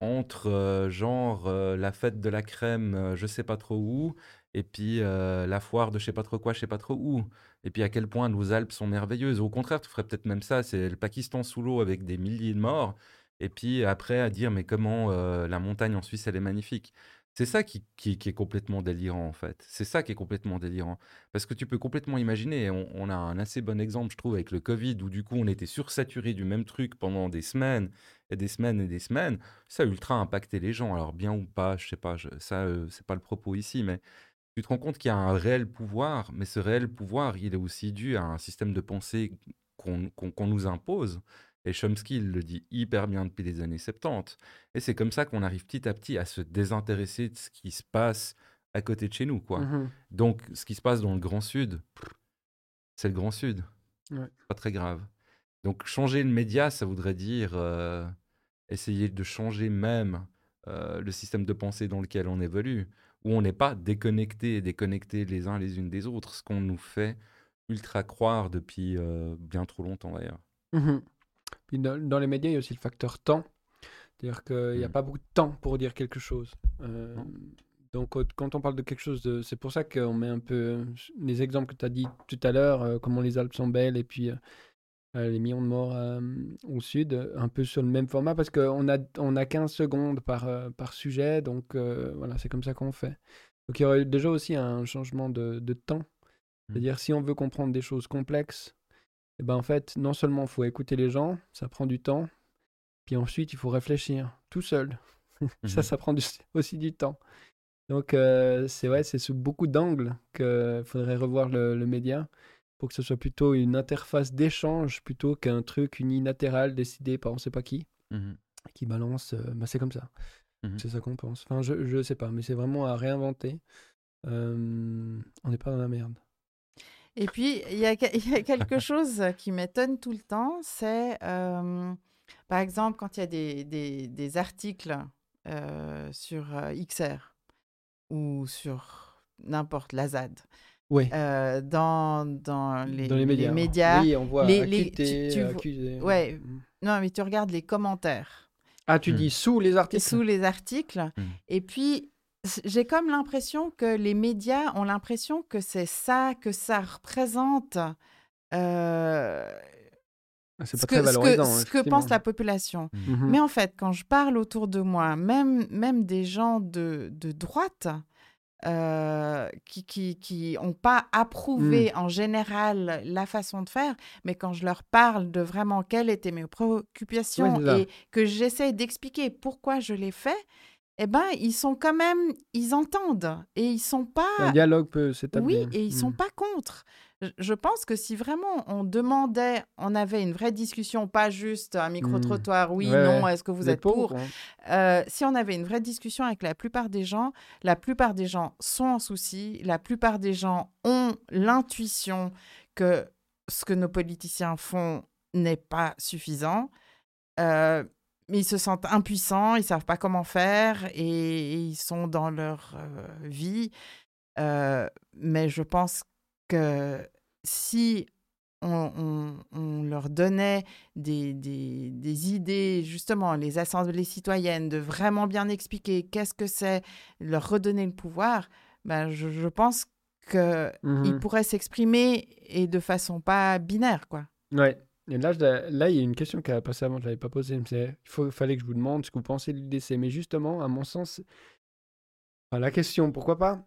entre euh, genre la fête de la crème, je sais pas trop où, et puis la foire de je sais pas trop quoi, je sais pas trop où. Et puis à quel point nos Alpes sont merveilleuses. Au contraire, tu ferais peut-être même ça, c'est le Pakistan sous l'eau avec des milliers de morts. Et puis après à dire mais comment la montagne en Suisse elle est magnifique. C'est ça qui, qui- est complètement délirant en fait. C'est ça qui est complètement délirant. Parce que tu peux complètement imaginer, on, a un assez bon exemple je trouve avec le Covid où du coup on était sursaturé du même truc pendant des semaines et des semaines et des semaines. Ça a ultra impacté les gens. Alors bien ou pas, je sais pas, je- ça euh, c'est pas le propos ici, mais tu te rends compte qu'il y a un réel pouvoir, mais ce réel pouvoir, il est aussi dû à un système de pensée qu'on nous impose. Et Chomsky il le dit hyper bien depuis les années 70. Et c'est comme ça qu'on arrive petit à petit à se désintéresser de ce qui se passe à côté de chez nous, quoi. Mhm. Donc, ce qui se passe dans le Grand Sud, c'est le Grand Sud. Ouais. Pas très grave. Donc, changer le média, ça voudrait dire euh, essayer de changer même euh, le système de pensée dans lequel on évolue, où on n'est pas déconnecté et déconnecté les uns les unes des autres, ce qu'on nous fait ultra croire depuis euh, bien trop longtemps d'ailleurs. Puis dans, dans les médias, il y a aussi le facteur temps. C'est-à-dire qu'il n'y a Mm. pas beaucoup de temps pour dire quelque chose. Euh, donc, quand on parle de quelque chose, de- c'est pour ça qu'on met un peu euh, les exemples que tu as dit tout à l'heure, euh, comment les Alpes sont belles et puis euh, les millions de morts au sud, un peu sur le même format parce qu'on a, on a 15 secondes par, par sujet. Donc, voilà, c'est comme ça qu'on fait. Donc, il y aurait déjà aussi un changement de, de temps. C'est-à-dire, si on veut comprendre des choses complexes, eh ben, en fait, non seulement il faut écouter les gens, ça prend du temps, puis ensuite, il faut réfléchir tout seul. ça, Mhm. ça prend du- aussi du temps. Donc, euh, c'est vrai, c'est sous beaucoup d'angles qu'il faudrait revoir le, le média pour que ce soit plutôt une interface d'échange plutôt qu'un truc unilatéral décidé par on sait pas qui, Mhm. qui balance. euh, bah, c'est comme ça. Mhm. C'est ça qu'on pense. Enfin, je, je sais pas, mais c'est vraiment à réinventer. Euh, on n'est pas dans la merde. Et puis, il y, a que- il y a quelque chose qui m'étonne tout le temps, c'est, euh, par exemple, quand il y a des, des- des articles euh, sur euh, XR ou sur n'importe la ZAD, Oui. euh, dans, dans, les, dans les médias. médias. Oui, on voit les- les- tu- tu vois- accusé. Ouais. Mm. Non, mais tu regardes les commentaires Ah, tu Hmm. dis sous les articles? Sous les articles. Mm. Et puis, j'ai comme l'impression que les médias ont l'impression que c'est ça, que ça représente euh, Ah, ce que, très ce que- valorisant. ce que effectivement. pense la population. Mhm. Mais en fait, quand je parle autour de moi, même, même des gens de, de droite euh, qui qui qui ont pas approuvé Hmm. en général la façon de faire, mais quand je leur parle de vraiment quelles étaient mes préoccupations et que j'essaie d'expliquer pourquoi je les fais, eh ben ils sont quand même, ils entendent et ils sont pas Un dialogue peut s'établir. oui, et ils sont Mm. pas contre. Je- pense que si vraiment on demandait, on avait une vraie discussion, pas juste un micro-trottoir, oui, Hmm. Ouais, non, est-ce que vous, êtes pour, hein Euh, Si on avait une vraie discussion avec la plupart des gens, la plupart des gens sont en souci, la plupart des gens ont l'intuition que ce que nos politiciens font n'est pas suffisant. Euh, mais ils se sentent impuissants, ils savent pas comment faire et, et ils sont dans leur euh, vie. Euh, mais je pense que si on, on- on leur donnait des, des- des idées, justement, les assemblées citoyennes, de vraiment bien expliquer qu'est-ce que c'est, leur redonner le pouvoir, ben, je, je pense qu'ils Mhm. pourraient s'exprimer et de façon pas binaire, quoi. Ouais. Et là, il y a une question qui a passé avant, je ne l'avais pas posée. Il fallait que je vous demande ce que vous pensez de l'IDC. Mais justement, à mon sens, la question, pourquoi pas?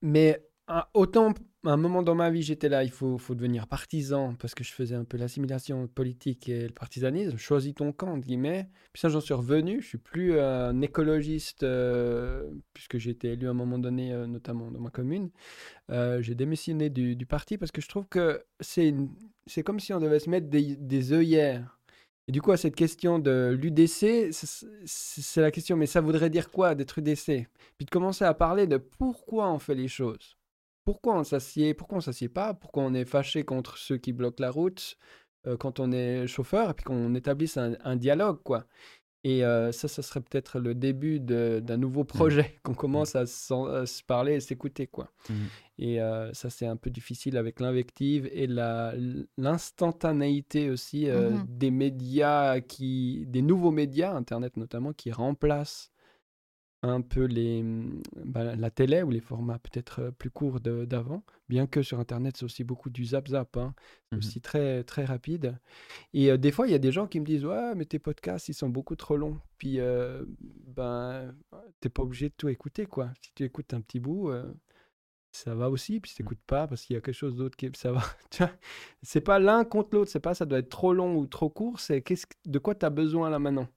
Mais ah, autant, à un moment dans ma vie, j'étais là, il faut, devenir partisan, parce que je faisais un peu l'assimilation politique et le partisanisme. Choisis ton camp, entre guillemets. Puis ça, j'en suis revenu. Je suis plus un écologiste, euh, puisque j'ai été élu à un moment donné, euh, notamment dans ma commune. Euh, j'ai démissionné du, parti parce que je trouve que c'est c'est comme si on devait se mettre des, des œillères. Et du coup, à cette question de l'UDC, c'est la question, mais ça voudrait dire quoi d'être UDC Puis de commencer à parler de pourquoi on fait les choses. Pourquoi on s'assied, pourquoi on s'assied pas, pourquoi on est fâché contre ceux qui bloquent la route euh, quand on est chauffeur, et puis qu'on établisse un, un dialogue, quoi? Et euh, ça, ça serait peut-être le début d'un nouveau projet, qu'on commence à, se parler et s'écouter, quoi. Mhm. Et euh, ça, c'est un peu difficile avec l'invective et l'instantanéité aussi des médias, qui, des nouveaux médias, Internet notamment, qui remplacent un peu les, hum, bah, la télé ou les formats peut-être euh, plus courts d'avant. Bien que sur Internet, c'est aussi beaucoup du zap-zap. hein. C'est Mhm. aussi très, très rapide. Et euh, des fois, il y a des gens qui me disent Ouais, mais tes podcasts, ils sont beaucoup trop longs. Puis, euh, ben, t'es pas obligé de tout écouter, quoi. Si tu écoutes un petit bout, euh, ça va aussi. Puis si tu Mm. n'écoutes pas parce qu'il y a quelque chose d'autre qui ça va. C'est pas l'un contre l'autre. C'est pas ça doit être trop long ou trop court. C'est qu'est-ce que- de quoi tu as besoin là maintenant?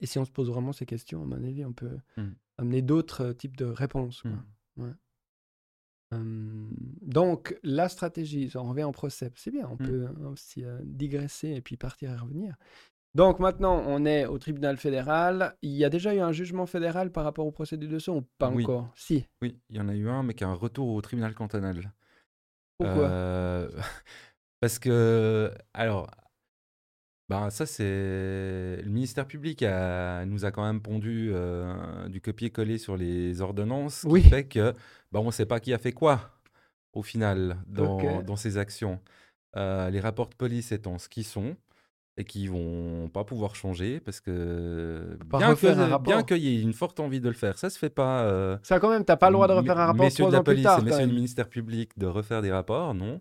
Et si on se pose vraiment ces questions, à mon avis, on peut Mm. amener d'autres euh, types de réponses. quoi. Mm. Hum, donc, la stratégie, on revient en procès, c'est bien, on Mm. peut hein, aussi euh, digresser et puis partir et revenir. Donc maintenant, on est au tribunal fédéral. Il y a déjà eu un jugement fédéral par rapport au procès du dessous ou pas Oui. encore? Si. Oui, il y en a eu un, mais qui a un retour au tribunal cantonal. Pourquoi? Euh, Parce que, alors, ben ça c'est le ministère public a- nous a quand même pondu euh, du copier-coller sur les ordonnances, qui fait que ben, on ne sait pas qui a fait quoi au final dans, Ok. dans ces actions. Euh, les rapports de police étant ce qu'ils sont et qui vont pas pouvoir changer parce que Pas bien que bien qu'il y ait une forte envie de le faire, ça se fait pas. euh, Ça quand même, t'as pas le droit de refaire un rapport messieurs de la police tard. et messieurs du ministère public de refaire des rapports, non.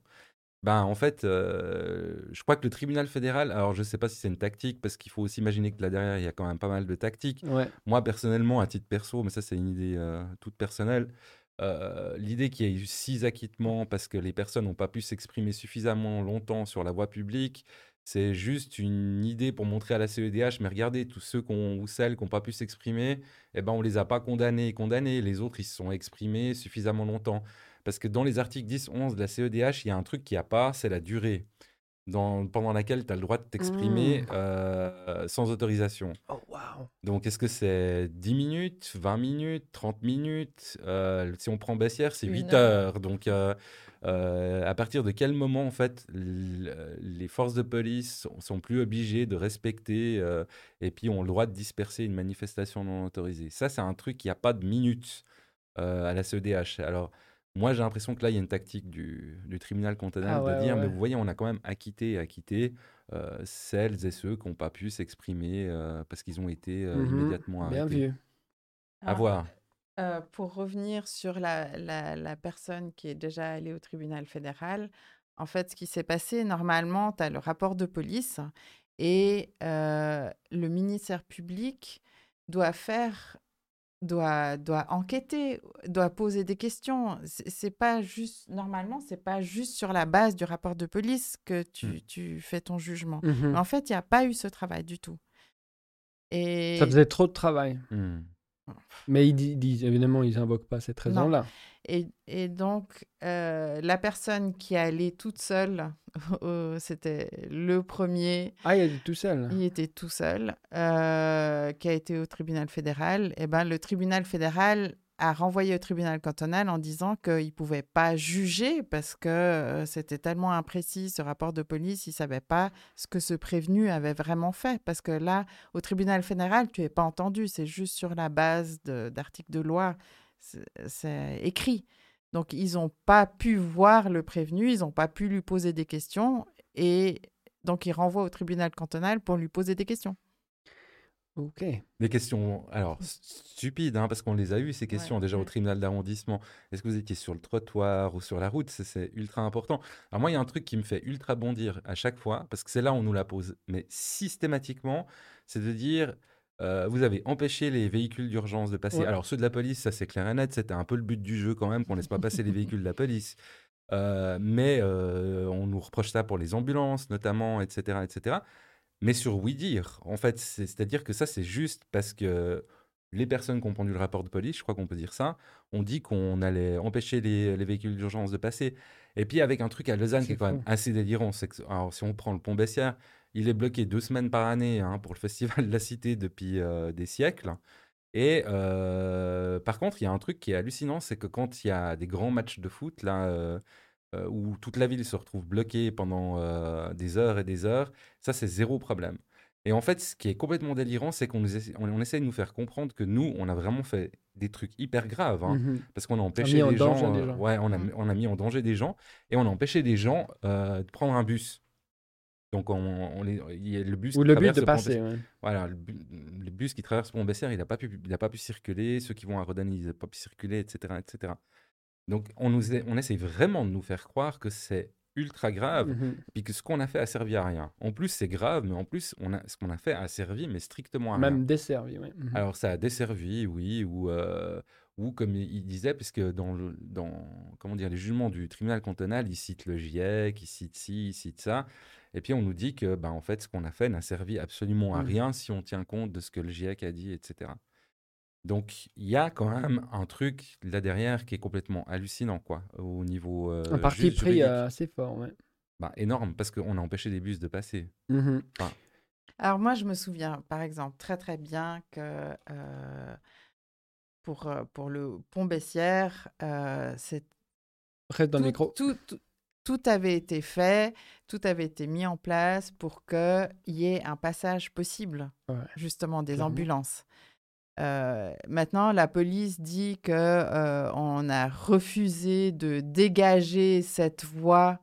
Ben, en fait, euh, je crois que le tribunal fédéral, alors je ne sais pas si c'est une tactique, parce qu'il faut aussi imaginer que là derrière, il y a quand même pas mal de tactiques. Ouais. Moi, personnellement, à titre perso, mais ça, c'est une idée euh, toute personnelle, euh, l'idée qu'il y ait eu six acquittements parce que les personnes n'ont pas pu s'exprimer suffisamment longtemps sur la voie publique, c'est juste une idée pour montrer à la CEDH, mais regardez, tous ceux ou celles qui n'ont pas pu s'exprimer, eh ben, on les a pas condamnés et condamnés. Les autres, ils se sont exprimés suffisamment longtemps. Parce que dans les articles 10, 11 de la CEDH, il y a un truc qu'il n'y a pas, c'est la durée dans, pendant laquelle tu as le droit de t'exprimer Mmh. euh, sans autorisation. Oh, waouh. Donc, est-ce que c'est 10 minutes, 20 minutes, 30 minutes Euh, Si on prend Bessières, c'est Une 8 heure. heures. Donc, euh, à partir de quel moment, en fait, les forces de police sont, sont plus obligées de respecter et puis ont le droit de disperser une manifestation non autorisée? Ça, c'est un truc, il n'y a pas de minutes à la CEDH. Alors, moi, j'ai l'impression que là, il y a une tactique du, du tribunal cantonal Ah ouais, de dire, ouais, mais vous voyez, on a quand même acquitté et acquitté euh, celles et ceux qui n'ont pas pu s'exprimer euh, parce qu'ils ont été euh, Mhm. immédiatement Bien arrêtés. vu. À voir. Euh, pour revenir sur la, la- la personne qui est déjà allée au tribunal fédéral, en fait, ce qui s'est passé, normalement, tu as le rapport de police et euh, le ministère public doit faire, doit, doit enquêter, doit poser des questions. C'est pas juste, normalement, c'est pas juste sur la base du rapport de police que tu, Mm. tu fais ton jugement. Mais en fait, il n'y a pas eu ce travail du tout. Et Ça faisait trop de travail. Hmm. Mais ils di- disent, évidemment, ils invoquent pas cette raison-là. Et, et donc, euh, la personne qui est allée toute seule, c'était le premier, Ah, il est tout seul. il était tout seul, euh, qui a été au tribunal fédéral. Et ben, le tribunal fédéral a renvoyé au tribunal cantonal en disant qu'il ne pouvait pas juger parce que euh, c'était tellement imprécis ce rapport de police, il ne savait pas ce que ce prévenu avait vraiment fait. Parce que là, au tribunal fédéral, tu n'es pas entendu, c'est juste sur la base d'articles de, loi, c'est écrit. Donc, ils n'ont pas pu voir le prévenu, ils n'ont pas pu lui poser des questions et donc ils renvoient au tribunal cantonal pour lui poser des questions. Ok. Des questions, alors, stupides, hein, parce qu'on les a eues, ces questions, Ouais, déjà au tribunal d'arrondissement. Est-ce que vous étiez sur le trottoir ou sur la route? C'est ultra important. Alors moi, il y a un truc qui me fait ultra bondir à chaque fois, parce que c'est là où on nous la pose, mais systématiquement, c'est de dire, euh, vous avez empêché les véhicules d'urgence de passer. Ouais. Alors ceux de la police, ça c'est clair et net, c'était un peu le but du jeu quand même, qu'on laisse pas passer les véhicules de la police. Euh, mais euh, on nous reproche ça pour les ambulances notamment, etc. etc. Mais sur oui dire, en fait, c'est- c'est-à-dire que ça, c'est juste parce que les personnes qui ont pondu le rapport de police, je crois qu'on peut dire ça, ont dit qu'on allait empêcher les, les véhicules d'urgence de passer. Et puis avec un truc à Lausanne qui est quand même assez délirant, c'est que, alors si on prend le pont Bessières, il est bloqué deux semaines par année hein, pour le Festival de la Cité depuis euh, des siècles. Et euh, par contre, il y a un truc qui est hallucinant, c'est que quand il y a des grands matchs de foot, là, euh, euh, où toute la ville se retrouve bloquée pendant euh, des heures et des heures, ça, c'est zéro problème. Et en fait, ce qui est complètement délirant, c'est qu'on on, on essaie de nous faire comprendre que nous, on a vraiment fait des trucs hyper graves. hein, Mhm. parce qu'on a empêché des gens, des euh, gens. Ouais, on a, Mm. on a mis en danger des gens et on a empêché des gens de prendre un bus. Donc, on, les- le bus Ou qui le but traverse de passer. ouais. voilà, le, bu- le bus qui traverse Pont-Bessières, il n'a pas, pu- il a pas pu circuler. Ceux qui vont à Rodani, ils n'ont pas pu circuler, etc. etc. Donc, on, nous est- on essaie vraiment de nous faire croire que c'est ultra grave, Mhm. puis que ce qu'on a fait a servi à rien. En plus, c'est grave, mais en plus, on a, ce qu'on a fait a servi, mais strictement à rien. Même desservi. ouais. Mhm. Alors, ça a desservi, oui, ou, euh, ou comme il disait, puisque dans, le, dans comment dire, les jugements du tribunal cantonal, il cite le GIEC, il cite ci, il cite ça. Et puis, on nous dit que, ben, en fait, ce qu'on a fait n'a servi absolument à Mhm. rien si on tient compte de ce que le GIEC a dit, etc. Donc, il y a quand même un truc là derrière qui est complètement hallucinant, quoi, au niveau euh, Un parti pris juridique. euh, assez fort. Ouais. Ben, énorme, parce qu'on a empêché des bus de passer. Mhm. Alors moi, je me souviens, par exemple, très très bien que euh, pour, pour le pont Bessières, euh, c'est Reste dans le tout, micro. tout, tout- tout avait été fait, tout avait été mis en place pour qu'il y ait un passage possible, Ouais, justement, des clairement. ambulances. Euh, maintenant, la police dit que euh, on a refusé de dégager cette voie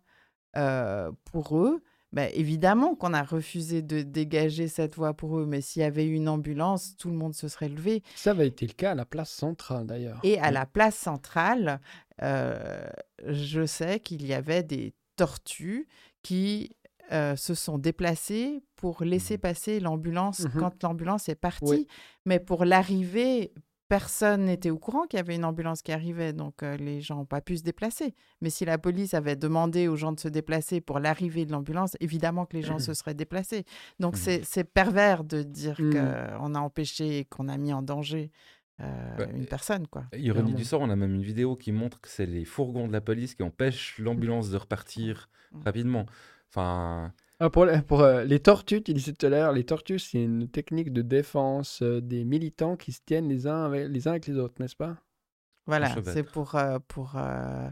euh, pour eux. Ben, évidemment qu'on a refusé de dégager cette voie pour eux, mais s'il y avait eu une ambulance, tout le monde se serait levé. Ça avait été le cas à la place centrale d'ailleurs. Et à la place centrale, je sais qu'il y avait des tortues qui euh, se sont déplacées pour laisser Mhm. passer l'ambulance Mhm. quand l'ambulance est partie. Oui. Mais pour l'arrivée, personne n'était au courant qu'il y avait une ambulance qui arrivait, donc euh, les gens n'ont pas pu se déplacer. Mais si la police avait demandé aux gens de se déplacer pour l'arrivée de l'ambulance, évidemment que les gens se seraient déplacés. Donc c'est pervers de dire qu'on a empêché et qu'on a mis en danger euh, Bah, une personne, quoi. Ironie du sort, on a même une vidéo qui montre que c'est les fourgons de la police qui empêchent l'ambulance de repartir rapidement. Enfin, Ah, pour euh, les tortues, tu disais tout à l'heure, les tortues, c'est une technique de défense euh, des militants qui se tiennent les uns avec les, uns avec les autres, n'est-ce pas? Voilà, chevette. c'est pour, euh, pour euh,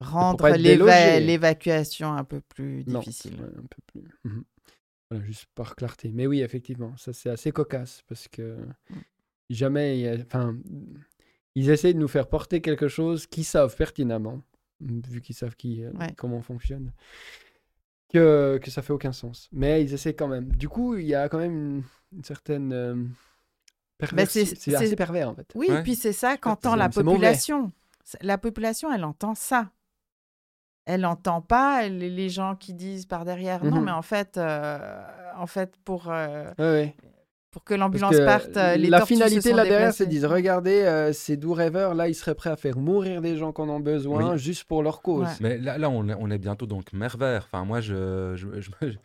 rendre l'évacuation un peu plus Non, difficile. ouais, un peu plus. Mhm. Voilà, juste par clarté. Mais oui, effectivement, ça c'est assez cocasse parce que jamais, y a- enfin, ils essaient de nous faire porter quelque chose qu'ils savent pertinemment, vu qu'ils savent qui, euh, Ouais. comment on fonctionne, que, que ça fait aucun sens. Mais ils essaient quand même. Du coup, il y a quand même une, une certaine euh, perversion. c'est- assez pervers en fait. Oui, Ouais. puis c'est ça qu'entend la population. La population, elle entend ça. Elle n'entend pas les, les gens qui disent par derrière, non, Mhm. mais en fait, euh, en fait pour, euh, Ouais, ouais. Pour que l'ambulance parte, euh, les la finalité là derrière, c'est de dire regardez, euh, ces doux rêveurs là, ils seraient prêts à faire mourir des gens qui en ont besoin Oui. juste pour leur cause. Ouais. mais là, là on, est, on est bientôt dans le Khmer vert. Enfin, moi, je, je, je- je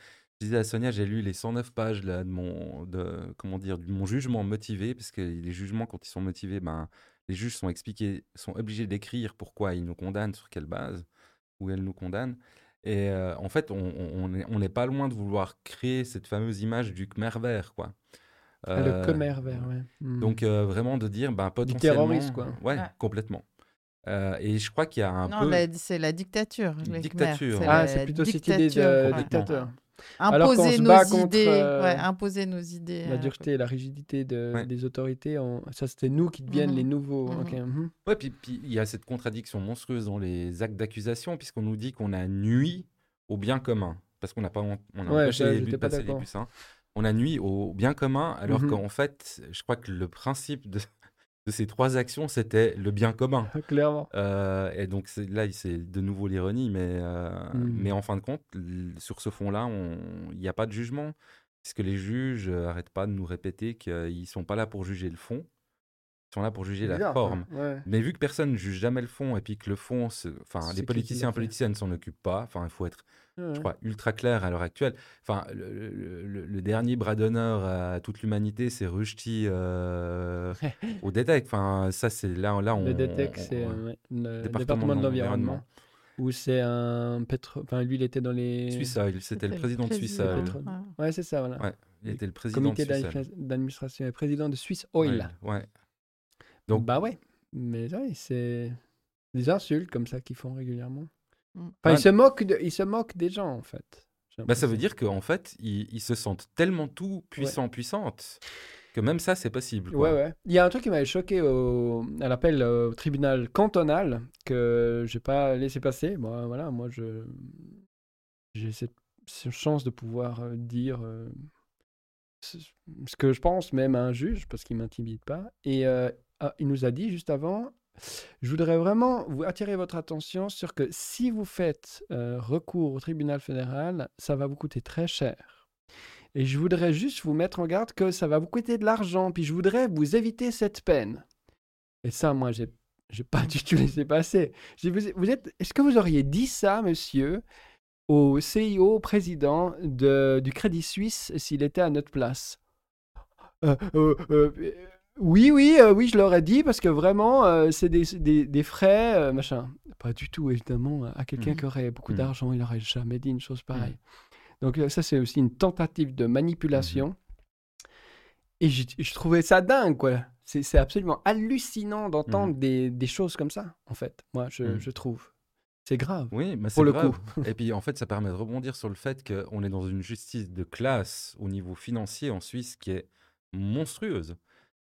disais à Sonia, j'ai lu les 109 pages là, de, mon, de, comment dire, de mon jugement motivé, parce que les jugements, quand ils sont motivés, ben, les juges sont, expliqués, sont obligés d'écrire pourquoi ils nous condamnent, sur quelle base, où elles nous condamnent. Et euh, en fait, on on- on est- on n'est pas loin de vouloir créer cette fameuse image du Khmer vert, quoi. Ah, le Euh, Khmer vert, ouais. Hmm. Donc euh, vraiment de dire, ben, potentiellement... terrorisme, quoi. Ouais, Ouais. complètement. Euh, et je crois qu'il y a un Non, peu... c'est la dictature. les Dictature, c'est ah, c'est plutôt cette idée de ouais. dictateur. Imposer se nos contre, idées, euh, ouais, imposer nos idées. La euh, dureté, la rigidité de- Ouais. des autorités, on- ça c'était nous qui deviennent Mhm. les nouveaux. Mhm. ok, mhm. Ouais, puis puis il y a cette contradiction monstrueuse dans les actes d'accusation, puisqu'on nous dit qu'on a nuit au bien commun, parce qu'on n'a pas on a Ouais, empêché ça, les j'étais bus de pas passer les hein. On a nuit au bien commun, alors Mhm. qu'en fait, je crois que le principe de, de ces trois actions, c'était le bien commun. Clairement. Euh, et donc là, c'est de nouveau l'ironie, mais, euh, Mhm. mais en fin de compte, sur ce fond-là, on- il n'y a pas de jugement, puisque les juges n'arrêtent pas de nous répéter qu'ils ne sont pas là pour juger le fond, sont là pour juger la Bizarre, forme. Ouais. Mais vu que personne ne juge jamais le fond et puis que le fond, enfin, les politiciens et politiciennes s'en occupent pas. Enfin, il faut être, Ouais. je crois, ultra clair à l'heure actuelle. Enfin, le, le- le- le dernier bras d'honneur à toute l'humanité, c'est Rushdie euh, au DETEC. Enfin, ça, c'est là, là, on. Le DETEC, c'est euh, le Département département de l'environnement. Ou c'est un pétro... Enfin, lui, il était dans les. Swiss Oil, c'était le président de. Oil. Pétro- Ouais. C'est ça, voilà. Ouais, il était le président Comité d'admi- d'administration et président de Swiss Oil. Ouais. Donc, bah ouais. Mais ouais, c'est des insultes comme ça qu'ils font régulièrement. Mm. Enfin, Ouais. ils, se moquent de... ils se moquent des gens, en fait. Bah, ça veut dire qu'en fait, ils, ils se sentent tellement tout puissants, puissantes, que même ça, c'est possible. quoi. Ouais, ouais. Il y a un truc qui m'avait choqué au... à l'appel euh, au tribunal cantonal que j'ai pas laissé passer. Bon, voilà, moi, je j'ai cette, cette chance de pouvoir euh, dire euh, ce ce que je pense, même à un juge, parce qu'il m'intimide pas. Et euh, ah, il nous a dit juste avant. Je voudrais vraiment vous attirer votre attention sur que si vous faites euh, recours au tribunal fédéral, ça va vous coûter très cher. Et je voudrais juste vous mettre en garde que ça va vous coûter de l'argent, puis je voudrais vous éviter cette peine. Et ça, moi, j'ai, j'ai pas du tout laissé passer. Vous, êtes, est-ce que vous auriez dit ça, monsieur, au CIO, au président de, du Crédit Suisse, s'il était à notre place? Euh, euh, Oui, oui, euh, oui, je l'aurais dit parce que vraiment, euh, c'est des, des- des frais, euh, machin. Pas du tout, évidemment. À quelqu'un Mhm. qui aurait beaucoup Mhm. d'argent, il n'aurait jamais dit une chose pareille. Donc euh, ça, c'est aussi une tentative de manipulation. Et je trouvais ça dingue, quoi. C'est absolument hallucinant d'entendre des, des choses comme ça, en fait. Moi, je, je trouve. C'est grave. Oui, mais Pour le grave. coup. Et puis en fait, ça permet de rebondir sur le fait qu'on est dans une justice de classe au niveau financier en Suisse qui est monstrueuse.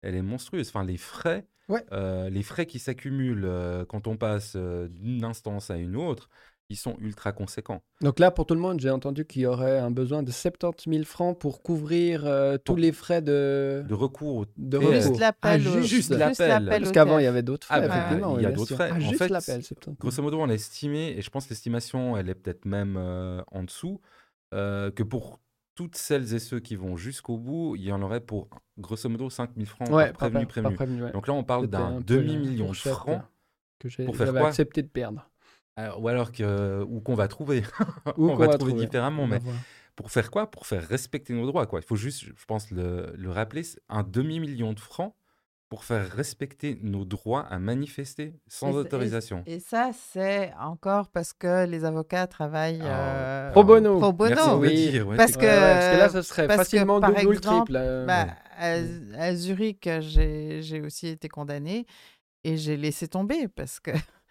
Elle est monstrueuse. Enfin, les frais, Ouais. euh, les frais qui s'accumulent euh, quand on passe euh, d'une instance à une autre, ils sont ultra conséquents. Donc là, pour tout le monde, j'ai entendu qu'il y aurait un besoin de 70 000 francs pour couvrir euh, tous Pour- les frais de, De recours de Juste l'appel. Ah, juste l'appel. Parce qu'avant, il y avait d'autres Ah, frais, bah, effectivement. il y a d'autres frais. Ah, En juste fait, l'appel, 70 000. Grosso modo, on a estimé, et je pense que l'estimation, elle est peut-être même euh, en dessous, euh, que pour toutes celles et ceux qui vont jusqu'au bout, il y en aurait pour grosso modo 5 000 francs Ouais, par prévenu ouais. Donc là, on parle d'un demi-million de francs, que j'ai- pour faire quoi accepté de perdre. alors- ou alors que, ou qu'on va trouver. Ou on qu'on va va trouver trouver. différemment, On mais pour faire quoi? Pour faire respecter nos droits. Quoi. Il faut juste, je pense, le, le rappeler, un demi-million de francs pour faire respecter nos droits à manifester sans Et c'est- et- autorisation. Et ça, c'est encore parce que les avocats travaillent Ah, euh, Pro bono. pro bono. Oui. dire, ouais, Parce Ouais, ouais, parce que là, ce serait facilement double ou triple. euh. Bah, Ouais. à, à Zurich, j'ai aussi été condamnée et j'ai laissé tomber parce que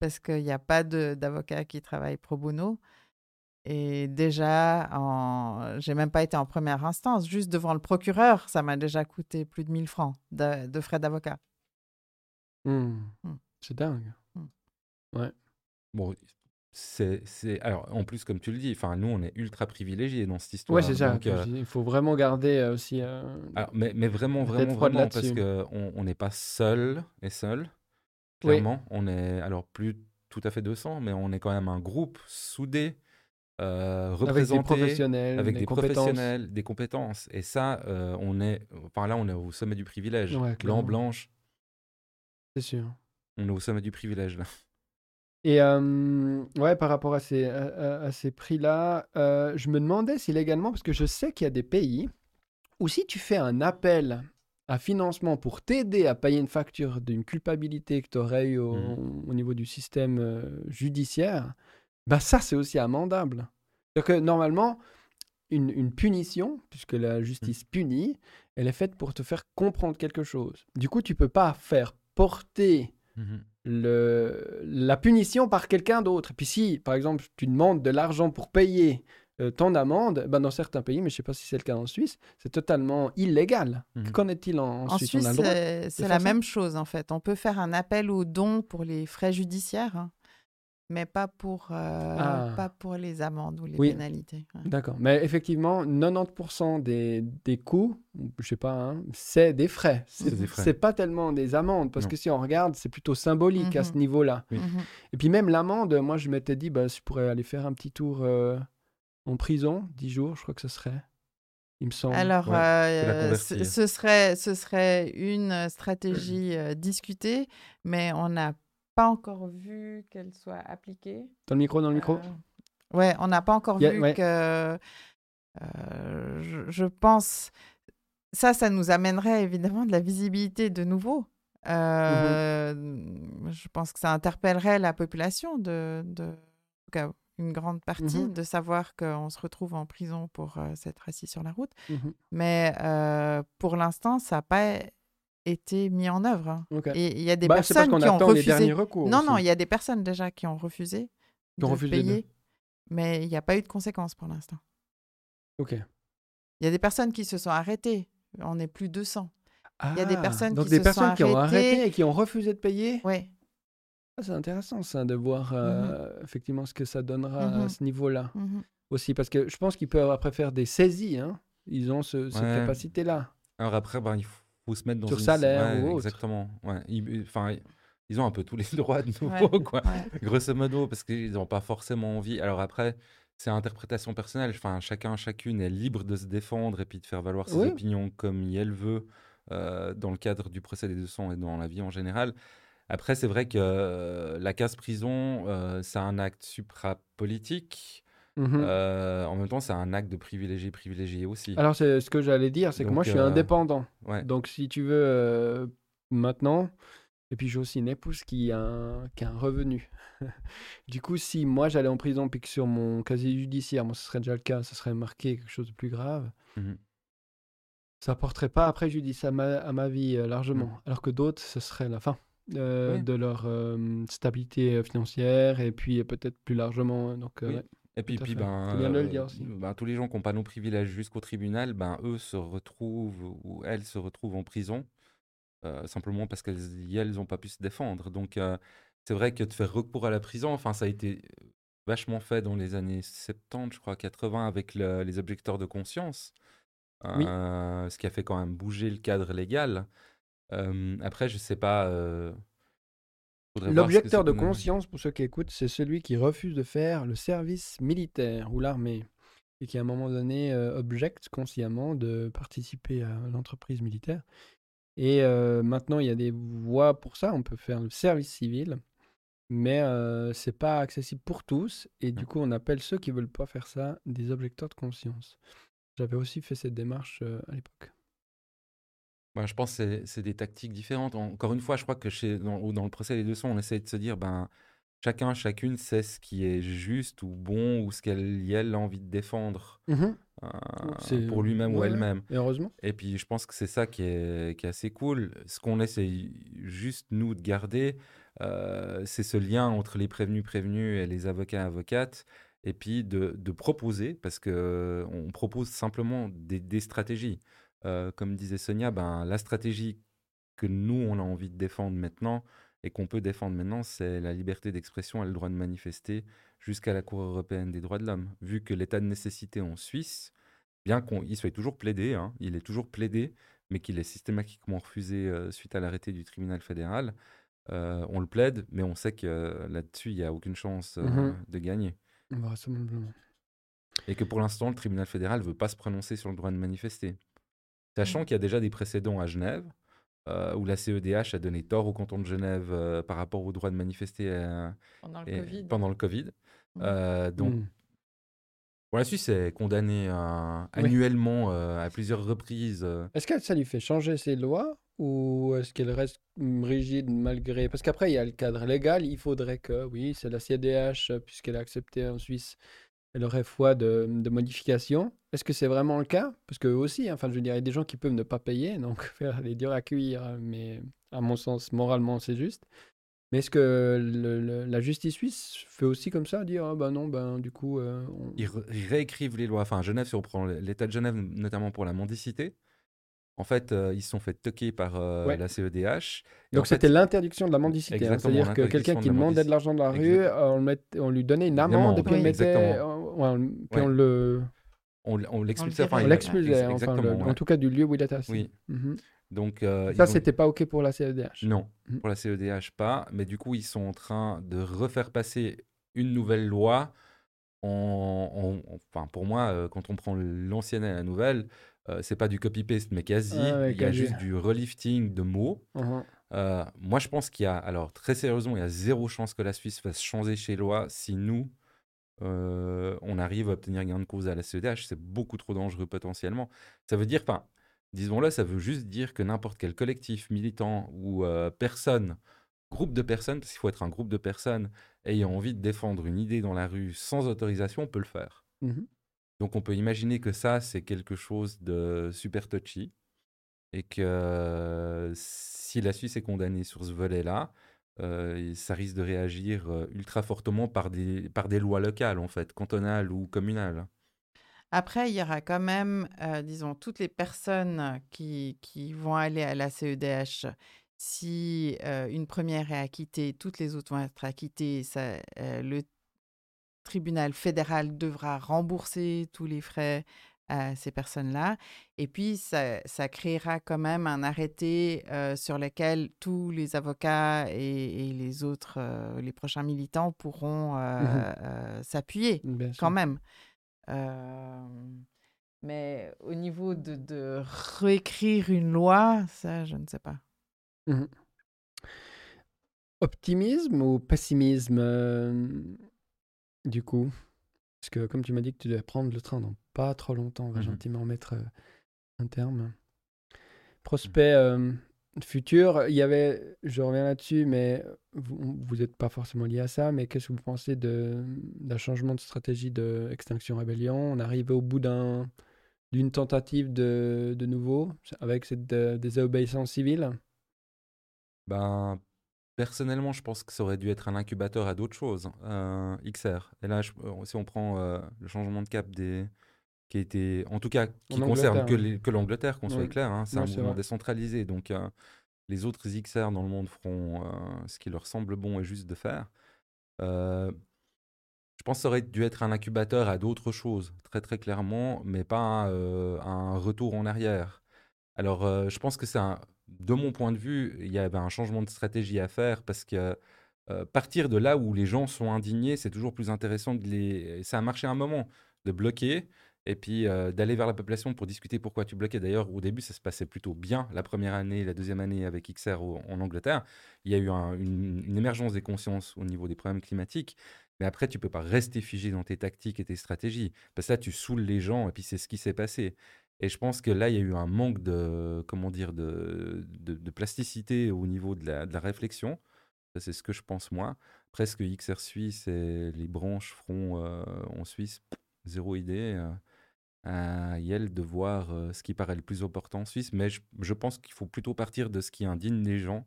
parce qu'il n'y a pas d'avocat qui travaille pro bono. Et déjà, en... j'ai même pas été en première instance. Juste devant le procureur, ça m'a déjà coûté plus de 1000 francs de, de frais d'avocat. Hmm. Hmm. C'est dingue. Bon, c'est, c'est... Alors, en plus, comme tu le dis, enfin, nous, on est ultra privilégiés dans cette histoire. Ouais, c'est ça. Euh, Il faut vraiment garder euh, aussi. euh, alors, mais, mais vraiment, vraiment, vraiment, parce qu'on on n'est pas seul et seul. Oui. Clairement, on est, alors, plus tout à fait 200, mais on est quand même un groupe soudé, euh, avec des représenté, professionnels, avec des, professionnels, des compétences. Et ça, euh, on est, enfin là, on est au sommet du privilège. Ouais, Blanc, blanche, C'est sûr. on est au sommet du privilège, là. Et euh, ouais, par rapport à ces, à, ces prix-là, euh, je me demandais si légalement, parce que je sais qu'il y a des pays où si tu fais un appel à financement pour t'aider à payer une facture d'une culpabilité que tu aurais eu au, Mhm. au niveau du système euh, judiciaire, bah ça, c'est aussi amendable. C'est-à-dire que normalement, une, une punition, puisque la justice punit, elle est faite pour te faire comprendre quelque chose. Du coup, tu peux pas faire porter le, la punition par quelqu'un d'autre. Puis si, par exemple, tu demandes de l'argent pour payer euh, ton amende, ben dans certains pays, mais je ne sais pas si c'est le cas en Suisse, c'est totalement illégal. Mhm. Qu'en est-il en, en En Suisse, droit c'est c'est la ça? même chose en fait. On peut faire un appel au don pour les frais judiciaires, hein, mais pas pour, euh, Ah. pas pour les amendes ou les Oui. pénalités. ouais. D'accord. Mais effectivement, 90% des, des coûts, je sais pas, hein, c'est des frais. C'est pas tellement des amendes, parce Non. que si on regarde, c'est plutôt symbolique à ce Mhm. niveau-là. Oui. Mhm. Et puis même l'amende, moi je m'étais dit, bah, je pourrais aller faire un petit tour euh, en prison, 10 jours, je crois que ce serait. Il me semble. Alors, Ouais, euh, la ce, serait, ce serait une stratégie euh, discutée, mais on n'a pas encore vu qu'elle soit appliquée. Dans le micro, dans le micro Euh, ouais, on n'a pas encore vu ouais. que. euh, je, je pense. Ça, ça nous amènerait évidemment de la visibilité de nouveau. Euh, Je pense que ça interpellerait la population de, de en tout cas, une grande partie Mhm. de savoir qu'on se retrouve en prison pour s'être assis sur la route. Mhm. Mais pour l'instant, ça n'a pas été mis en œuvre. hein. Et il y a des Bah, c'est parce personnes qu'on qui ont attend les refusé. derniers recours. Non, non, il y a des personnes déjà qui ont refusé Qui ont de refusé de- payer, mais il n'y a pas eu de conséquences pour l'instant. Ok. Il y a des personnes qui se sont arrêtées. On n'est plus 200. Il y a des Ah, personnes donc qui des se sont personnes qui ont arrêtées. arrêté et qui ont refusé de payer? Oui. Ah, c'est intéressant ça de voir euh, effectivement ce que ça donnera à Mhm. ce niveau-là Mhm. aussi parce que je pense qu'ils peuvent après faire des saisies. Hein. Ils ont ce- cette Ouais. capacité-là. Alors après, ben, il faut, se mettre dans Sur une... salaire Ouais, ou autre. Exactement. Ouais. Ils, enfin, ils ont un peu tous les droits de nouveau, Ouais. quoi. Ouais. Grosso modo, parce qu'ils n'ont pas forcément envie. Alors après, c'est interprétation personnelle. Enfin, chacun, chacune est libre de se défendre et puis de faire valoir ses Oui. opinions comme elle veut euh, dans le cadre du procès des 200 et dans la vie en général. Après, c'est vrai que euh, la case prison, euh, c'est un acte supra-politique. Mhm. Euh, en même temps, c'est un acte de privilégié privilégié aussi. Alors c'est ce que j'allais dire, c'est que moi je suis euh, indépendant. ouais. Donc si tu veux euh, maintenant, et puis j'ai aussi une épouse qui a un, qui a un revenu. du coup, si moi j'allais en prison puis que sur mon casier judiciaire, moi ce serait déjà le cas, ce serait marqué quelque chose de plus grave. Mhm. ça porterait pas préjudice à ma, à ma vie largement. Alors que d'autres, ce serait la fin euh, Oui. de leur euh, stabilité financière et puis peut-être plus largement. Donc, euh, Oui. ouais. Et puis, puis ben, le euh, dire aussi. ben, tous les gens qui n'ont pas nos privilèges jusqu'au tribunal, ben, eux se retrouvent, ou elles se retrouvent en prison, euh, simplement parce qu'elles n'ont pas pu se défendre. Donc, euh, c'est vrai que de faire recours à la prison, enfin, ça a été vachement fait dans les années 70, je crois, 80, avec le- les objecteurs de conscience, Oui. ce qui a fait quand même bouger le cadre légal. Après, je sais pas. euh, faudrait voir ce que L'objecteur de conscience, pour ceux qui écoutent, c'est celui qui refuse de faire le service militaire ou l'armée et qui à un moment donné euh, objecte consciemment de participer à l'entreprise militaire. Et euh, maintenant, il y a des voies pour ça. On peut faire le service civil, mais euh, c'est pas accessible pour tous. Et du coup, on appelle ceux qui veulent pas faire ça des objecteurs de conscience. J'avais aussi fait cette démarche euh, à l'époque. Ben, je pense que c'est- des tactiques différentes. Encore une fois, je crois que chez, dans, dans le procès des 200, on essaie de se dire, ben, chacun, chacune sait ce qui est juste ou bon ou ce qu'elle elle a envie de défendre euh, C'est- pour lui-même ou elle-même. Et heureusement. Et puis, je pense que c'est ça qui est, qui est assez cool. Ce qu'on essaie juste, nous, de garder, euh, c'est ce lien entre les prévenus prévenus et les avocats avocates. Et puis de, de proposer, parce que euh, on propose simplement des, des stratégies. Euh, comme disait Sonia, ben, la stratégie que nous, on a envie de défendre maintenant et qu'on peut défendre maintenant, c'est la liberté d'expression et le droit de manifester jusqu'à la Cour européenne des droits de l'homme. Vu que l'état de nécessité en Suisse, bien qu'il soit toujours plaidé, hein, il est toujours plaidé, mais qu'il est systématiquement refusé euh, suite à l'arrêté du tribunal fédéral, euh, on le plaide, mais on sait que euh, là-dessus, il n'y a aucune chance euh, Mhm. de gagner. Vraisemblablement. Et que pour l'instant, le tribunal fédéral ne veut pas se prononcer sur le droit de manifester. Sachant Mhm. qu'il y a déjà des précédents à Genève, euh, où la CEDH a donné tort au canton de Genève euh, par rapport au droit de manifester euh, Pendant le et- Covid. pendant le Covid. Euh, donc, Mm. bon, la Suisse est condamnée euh, Oui. annuellement euh, à plusieurs reprises. euh, Est-ce que ça lui fait changer ses lois ou est-ce qu'elle reste rigide malgré... Parce qu'après, il y a le cadre légal. Il faudrait que, oui, c'est la CDH, euh, puisqu'elle a accepté en Suisse, elle aurait foi de, de modification. Est-ce que c'est vraiment le cas? Parce que aussi, hein, enfin, je veux dire, il y a des gens qui peuvent ne pas payer, donc faire les durs à cuire, euh, mais à mon sens, moralement, c'est juste. Mais est-ce que le- le- la justice suisse fait aussi comme ça, dire, ah ben non, ben du coup... euh, on- ils, réécrivent les lois. Enfin, Genève, si on prend l'État de Genève, notamment pour la mendicité, en fait, euh, ils se sont fait toquer par euh, Ouais. la CEDH. Et Donc fait, c'était l'interdiction de la mendicité. hein. C'est-à-dire que quelqu'un qui demandait de l'argent dans la rue, on, le met- on lui donnait une amende et puis on mettait, on- puis Ouais. on le, on, on l'expulsait. enfin, on l'expulsait, le- en tout cas du lieu où il était assis. Oui. Mhm. Donc, euh, Ça, ils ont- c'était pas ok pour la CEDH. Non, Mhm. pour la CEDH pas, mais du coup ils sont en train de refaire passer une nouvelle loi. En, en- enfin, pour moi, euh, quand on prend l'ancienne et la nouvelle, euh, c'est pas du copy-paste, mais quasi. Ah ouais, il y a juste du relifting de mots. Mhm. Euh, moi, je pense qu'il y a, alors très sérieusement, il y a zéro chance que la Suisse fasse changer chez loi si nous, euh, on arrive à obtenir gain de cause à la CEDH. C'est beaucoup trop dangereux potentiellement. Ça veut dire, enfin, disons-le, ça veut juste dire que n'importe quel collectif militant ou euh, personne, groupe de personnes, parce qu'il faut être un groupe de personnes ayant envie de défendre une idée dans la rue sans autorisation, peut le faire. Mhm. Donc on peut imaginer que ça, c'est quelque chose de super touchy et que si la Suisse est condamnée sur ce volet-là, euh, ça risque de réagir euh, ultra fortement par des, par des lois locales, en fait, cantonales ou communales. Après, il y aura quand même, euh, disons, toutes les personnes qui, qui vont aller à la CEDH. Si une première est acquittée, toutes les autres vont être acquittées. Le tribunal fédéral devra rembourser tous les frais à ces personnes-là. Et puis, ça, ça créera quand même un arrêté euh, sur lequel tous les avocats et, et les autres, euh, les prochains militants pourront euh, euh, s'appuyer Bien quand sûr. même. Mais au niveau de, de réécrire une loi, ça, je ne sais pas. Mhm. Optimisme ou pessimisme du coup? Parce que comme tu m'as dit que tu devais prendre le train dans pas trop longtemps, on va Mhm. gentiment mettre euh, un terme. Prospect euh, futur, il y avait, je reviens là-dessus, mais vous n'êtes pas forcément lié à ça, mais qu'est-ce que vous pensez d'un changement de stratégie de Extinction Rebellion? On arrive au bout d'un d'une tentative de, de nouveau, avec cette euh, désobéissance civile? Ben, personnellement, je pense que ça aurait dû être un incubateur à d'autres choses. Euh, XR. Et là, je- euh, si on prend euh, le changement de cap des qui a été, en tout cas, qui En concerne que l'Angleterre, qu'on soit clair, hein, c'est un mouvement vrai. décentralisé. Donc, euh, les autres XR dans le monde feront ce qui leur semble bon et juste de faire. Je pense que ça aurait dû être un incubateur à d'autres choses, très très clairement, mais pas un, un retour en arrière. Alors, je pense que c'est un, de mon point de vue, il y avait un changement de stratégie à faire parce que euh, partir de là où les gens sont indignés, c'est toujours plus intéressant de. Ça a marché un moment, de bloquer et puis euh, d'aller vers la population pour discuter pourquoi tu bloquais. D'ailleurs, au début, ça se passait plutôt bien la première année, la deuxième année avec XR en Angleterre. Il y a eu un- une, une émergence des consciences au niveau des problèmes climatiques. Mais après, tu peux pas rester figé dans tes tactiques et tes stratégies. Parce que là, tu saoules les gens et puis c'est ce qui s'est passé. Et je pense que là, il y a eu un manque de, comment dire, de, de, de plasticité au niveau de la, de la réflexion. C'est ce que je pense moi. Presque XR Suisse et les branches feront euh, en Suisse, zéro idée. euh, à Yel de voir euh, ce qui paraît le plus opportun en Suisse. Mais je, je pense qu'il faut plutôt partir de ce qui indigne les gens,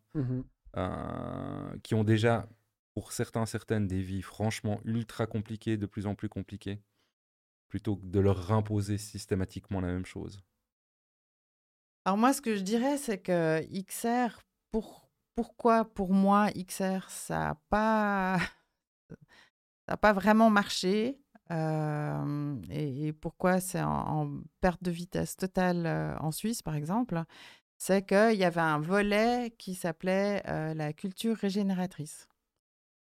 euh, qui ont déjà, pour certains, certaines, des vies franchement ultra compliquées, de plus en plus compliquées, plutôt que de leur imposer systématiquement la même chose. Alors moi, ce que je dirais, c'est que XR, pour, pourquoi pour moi, XR, ça n'a pas, pas vraiment marché euh, et, pourquoi c'est en, en perte de vitesse totale euh, en Suisse, par exemple, c'est qu'il y avait un volet qui s'appelait euh, la culture régénératrice,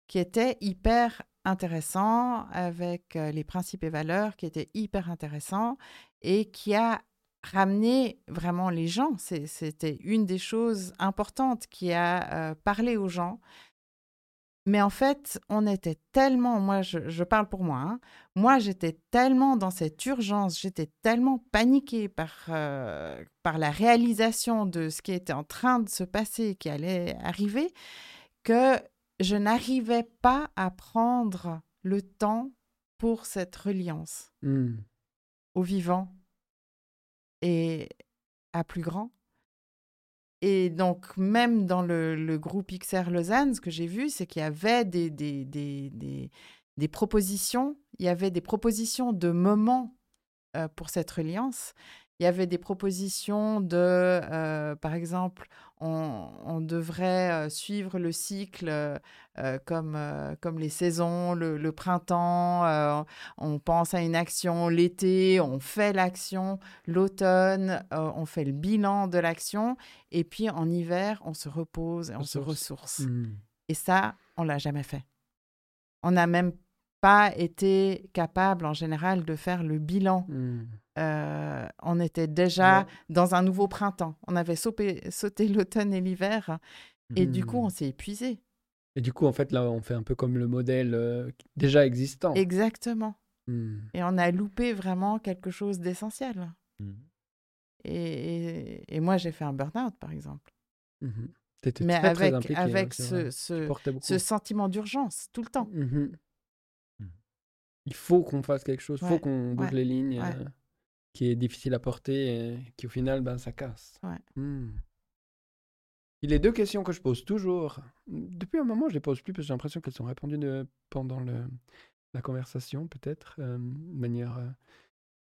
qui était hyper intéressant avec les principes et valeurs qui étaient hyper intéressants et qui a ramené vraiment les gens. C'était une des choses importantes qui a parlé aux gens. Mais en fait, on était tellement, moi je, parle pour moi, hein, moi j'étais tellement dans cette urgence, j'étais tellement paniquée par, par la réalisation de ce qui était en train de se passer, qui allait arriver, que je n'arrivais pas à prendre le temps pour cette reliance Mhm. au vivant et à plus grand. Et donc, même dans le, le groupe XR Lausanne, ce que j'ai vu, c'est qu'il y avait des, des, des, des, des propositions, il y avait des propositions de moments euh, pour cette reliance. Il y avait des propositions de, euh, par exemple, on, on devrait euh, suivre le cycle euh, comme, euh, comme les saisons, le, le printemps, on pense à une action l'été, on fait l'action l'automne, on fait le bilan de l'action, et puis en hiver, on se repose et on se Ressource. Mhm. Et ça, on l'a jamais fait. On n'a même pas été capable en général de faire le bilan. Mhm. Euh, on était déjà Ouais. dans un nouveau printemps. On avait sauté, sauté l'automne et l'hiver, et du coup, Mhm. on s'est épuisé. Et du coup, en fait, là, on fait un peu comme le modèle euh, déjà existant. Exactement. Mhm. Et on a loupé vraiment quelque chose d'essentiel. Et, et- et moi, j'ai fait un burn-out, par exemple. T'étais Mais très, très avec, impliqué, hein, avec ce, ce, sentiment d'urgence, tout le temps. Mhm. Mhm. Il faut qu'on fasse quelque chose, il faut qu'on bouge ouais, les lignes, ouais. euh, qui est difficile à porter et qui au final, ben, ça casse. Ouais. Hmm. Deux questions que je pose toujours, depuis un moment, je les pose plus parce que j'ai l'impression qu'elles sont répondues de- pendant le, la conversation, peut-être, euh, de manière euh,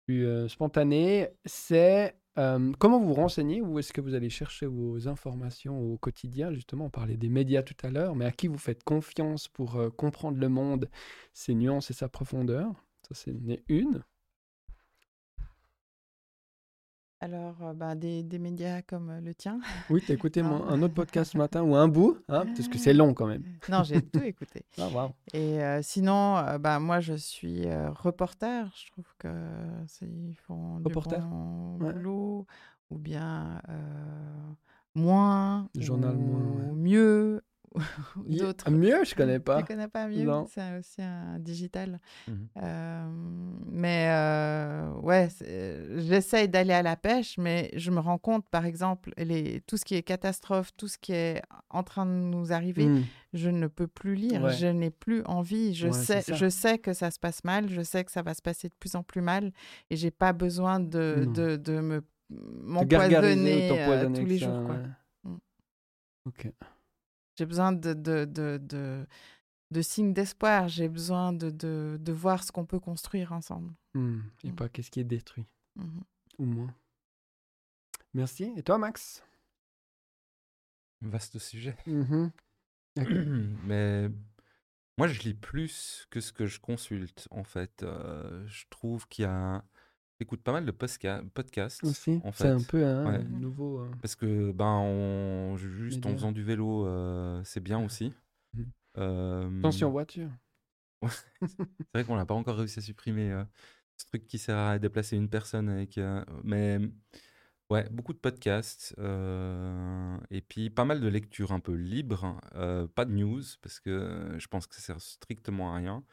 plus euh, spontanée, c'est comment vous vous renseignez, où est-ce que vous allez chercher vos informations au quotidien, justement, on parlait des médias tout à l'heure, mais à qui vous faites confiance pour comprendre le monde, ses nuances et sa profondeur? Ça, c'est une. Alors, euh, bah, des, des médias comme euh, le tien. Oui, t'as écouté mon- Non. un autre podcast ce matin ou un bout, hein, parce que c'est long quand même. Non, j'ai tout écouté. Ah. Et euh, sinon, euh, bah, moi, je suis euh, reporter. Je trouve que c'est- ils font du Reporter bon Ouais. boulot, ou bien moins, Journal ou moins, ouais. mieux, ou d'autres. Mieux, je connais pas. Tu connais pas mieux? C'est aussi un digital. Mhm. Euh, mais euh, ouais, j'essaye d'aller à la pêche, mais je me rends compte, par exemple, les, tout ce qui est catastrophe, tout ce qui est en train de nous arriver, Hmm. je ne peux plus lire, Ouais. je n'ai plus envie. Je, Ouais, sais, je sais que ça se passe mal, je sais que ça va se passer de plus en plus mal, et j'ai pas besoin de, Non. de, de me m'empoisonner euh, tous les jours. quoi. ouais. Ok. J'ai besoin de, de, de, de, de signes d'espoir, j'ai besoin de, de, de voir ce qu'on peut construire ensemble. Hmm. Et Mm. pas qu'est-ce qui est détruit, Mhm. ou moins. Merci. Et toi, Max? Vaste sujet. Mhm. Mais moi, je lis plus que ce que je consulte, en fait. Euh, je trouve qu'il y a... J'écoute pas mal de posca- podcasts, Aussi, en c'est un peu un Ouais. nouveau. euh, Parce que, ben, on... juste en Média. faisant du vélo, euh, c'est bien aussi. Mhm. Euh, Attention voiture. C'est vrai qu'on n'a pas encore réussi à supprimer euh, ce truc qui sert à déplacer une personne avec. euh, mais ouais, beaucoup de podcasts euh, et puis pas mal de lectures un peu libres, euh, pas de news parce que je pense que ça sert strictement à rien.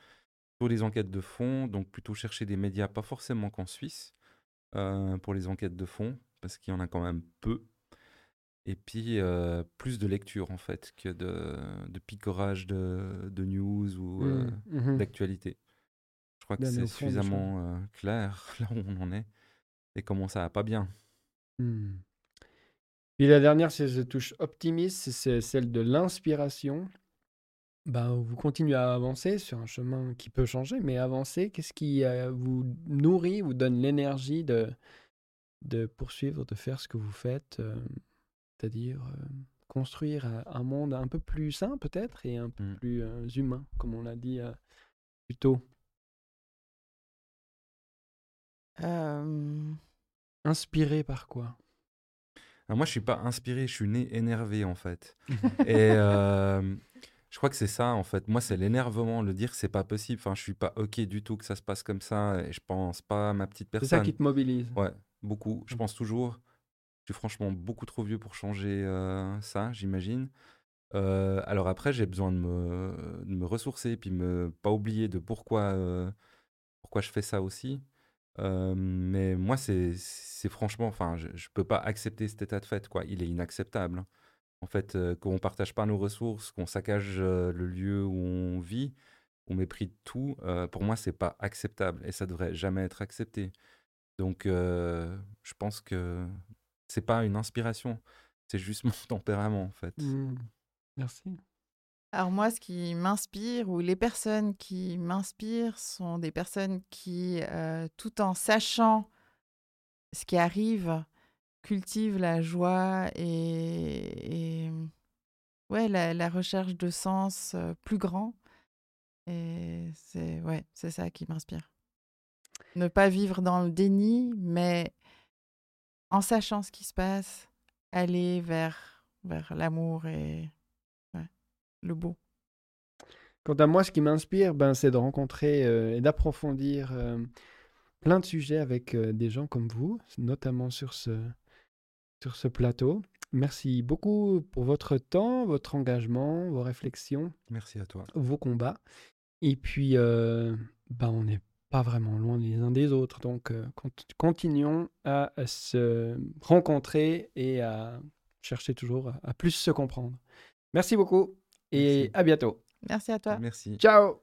Plutôt des enquêtes de fond, donc plutôt chercher des médias, pas forcément qu'en Suisse, euh, pour les enquêtes de fond parce qu'il y en a quand même peu. Et puis euh, plus de lecture en fait que de, de picorage de, de news ou. euh, Hmm. Mhm. d'actualité. Je crois que c'est suffisamment clair là où on en est et comment ça va pas bien. Hmm. Puis la dernière, c'est je touche optimiste, c'est celle de l'inspiration. Ben, vous continuez à avancer sur un chemin qui peut changer, mais avancer, qu'est-ce qui euh, vous nourrit, vous donne l'énergie de, de poursuivre, de faire ce que vous faites, euh, c'est-à-dire euh, construire un monde un peu plus sain peut-être et un peu Mm. plus euh, humain, comme on l'a dit euh, plus tôt? Euh, Inspiré par quoi? Alors moi, je suis pas inspiré, je suis né énervé en fait. et euh, je crois que c'est ça en fait. Moi, c'est l'énervement, le dire c'est pas possible. Enfin, je suis pas ok du tout que ça se passe comme ça et je pense pas à ma petite C'est personne. ça qui te mobilise. Ouais, beaucoup. Je Ok. pense toujours. Je suis franchement beaucoup trop vieux pour changer euh, ça, j'imagine. Euh, alors après, j'ai besoin de me, de me ressourcer puis me pas oublier de pourquoi, euh, pourquoi je fais ça aussi. Mais moi, c'est c'est franchement, enfin, je, je peux pas accepter cet état de fait, quoi. Il est inacceptable. En fait, euh, qu'on partage pas nos ressources, qu'on saccage euh, le lieu où on vit, on méprise tout. euh, pour moi, c'est pas acceptable et ça devrait jamais être accepté. Donc, euh, je pense que c'est pas une inspiration, c'est juste mon tempérament, en fait. Hmm. Merci. Alors moi, ce qui m'inspire, ou les personnes qui m'inspirent, sont des personnes qui, euh, tout en sachant ce qui arrive, cultivent la joie et, ouais, la, recherche de sens euh, plus grand. Et c'est ouais, ça qui m'inspire. Ne pas vivre dans le déni, mais en sachant ce qui se passe, aller vers, vers l'amour et le beau. Quant à moi, ce qui m'inspire, ben, c'est de rencontrer euh, et d'approfondir euh, plein de sujets avec des gens comme vous, notamment sur ce, sur ce plateau. Merci beaucoup pour votre temps, votre engagement, vos réflexions, Merci à toi. vos combats. Et puis, euh, ben, on n'est pas vraiment loin les uns des autres. Donc, euh, cont- continuons à, à se rencontrer et à chercher toujours à, à plus se comprendre. Merci beaucoup et Merci. à bientôt. Merci à toi. Merci. Ciao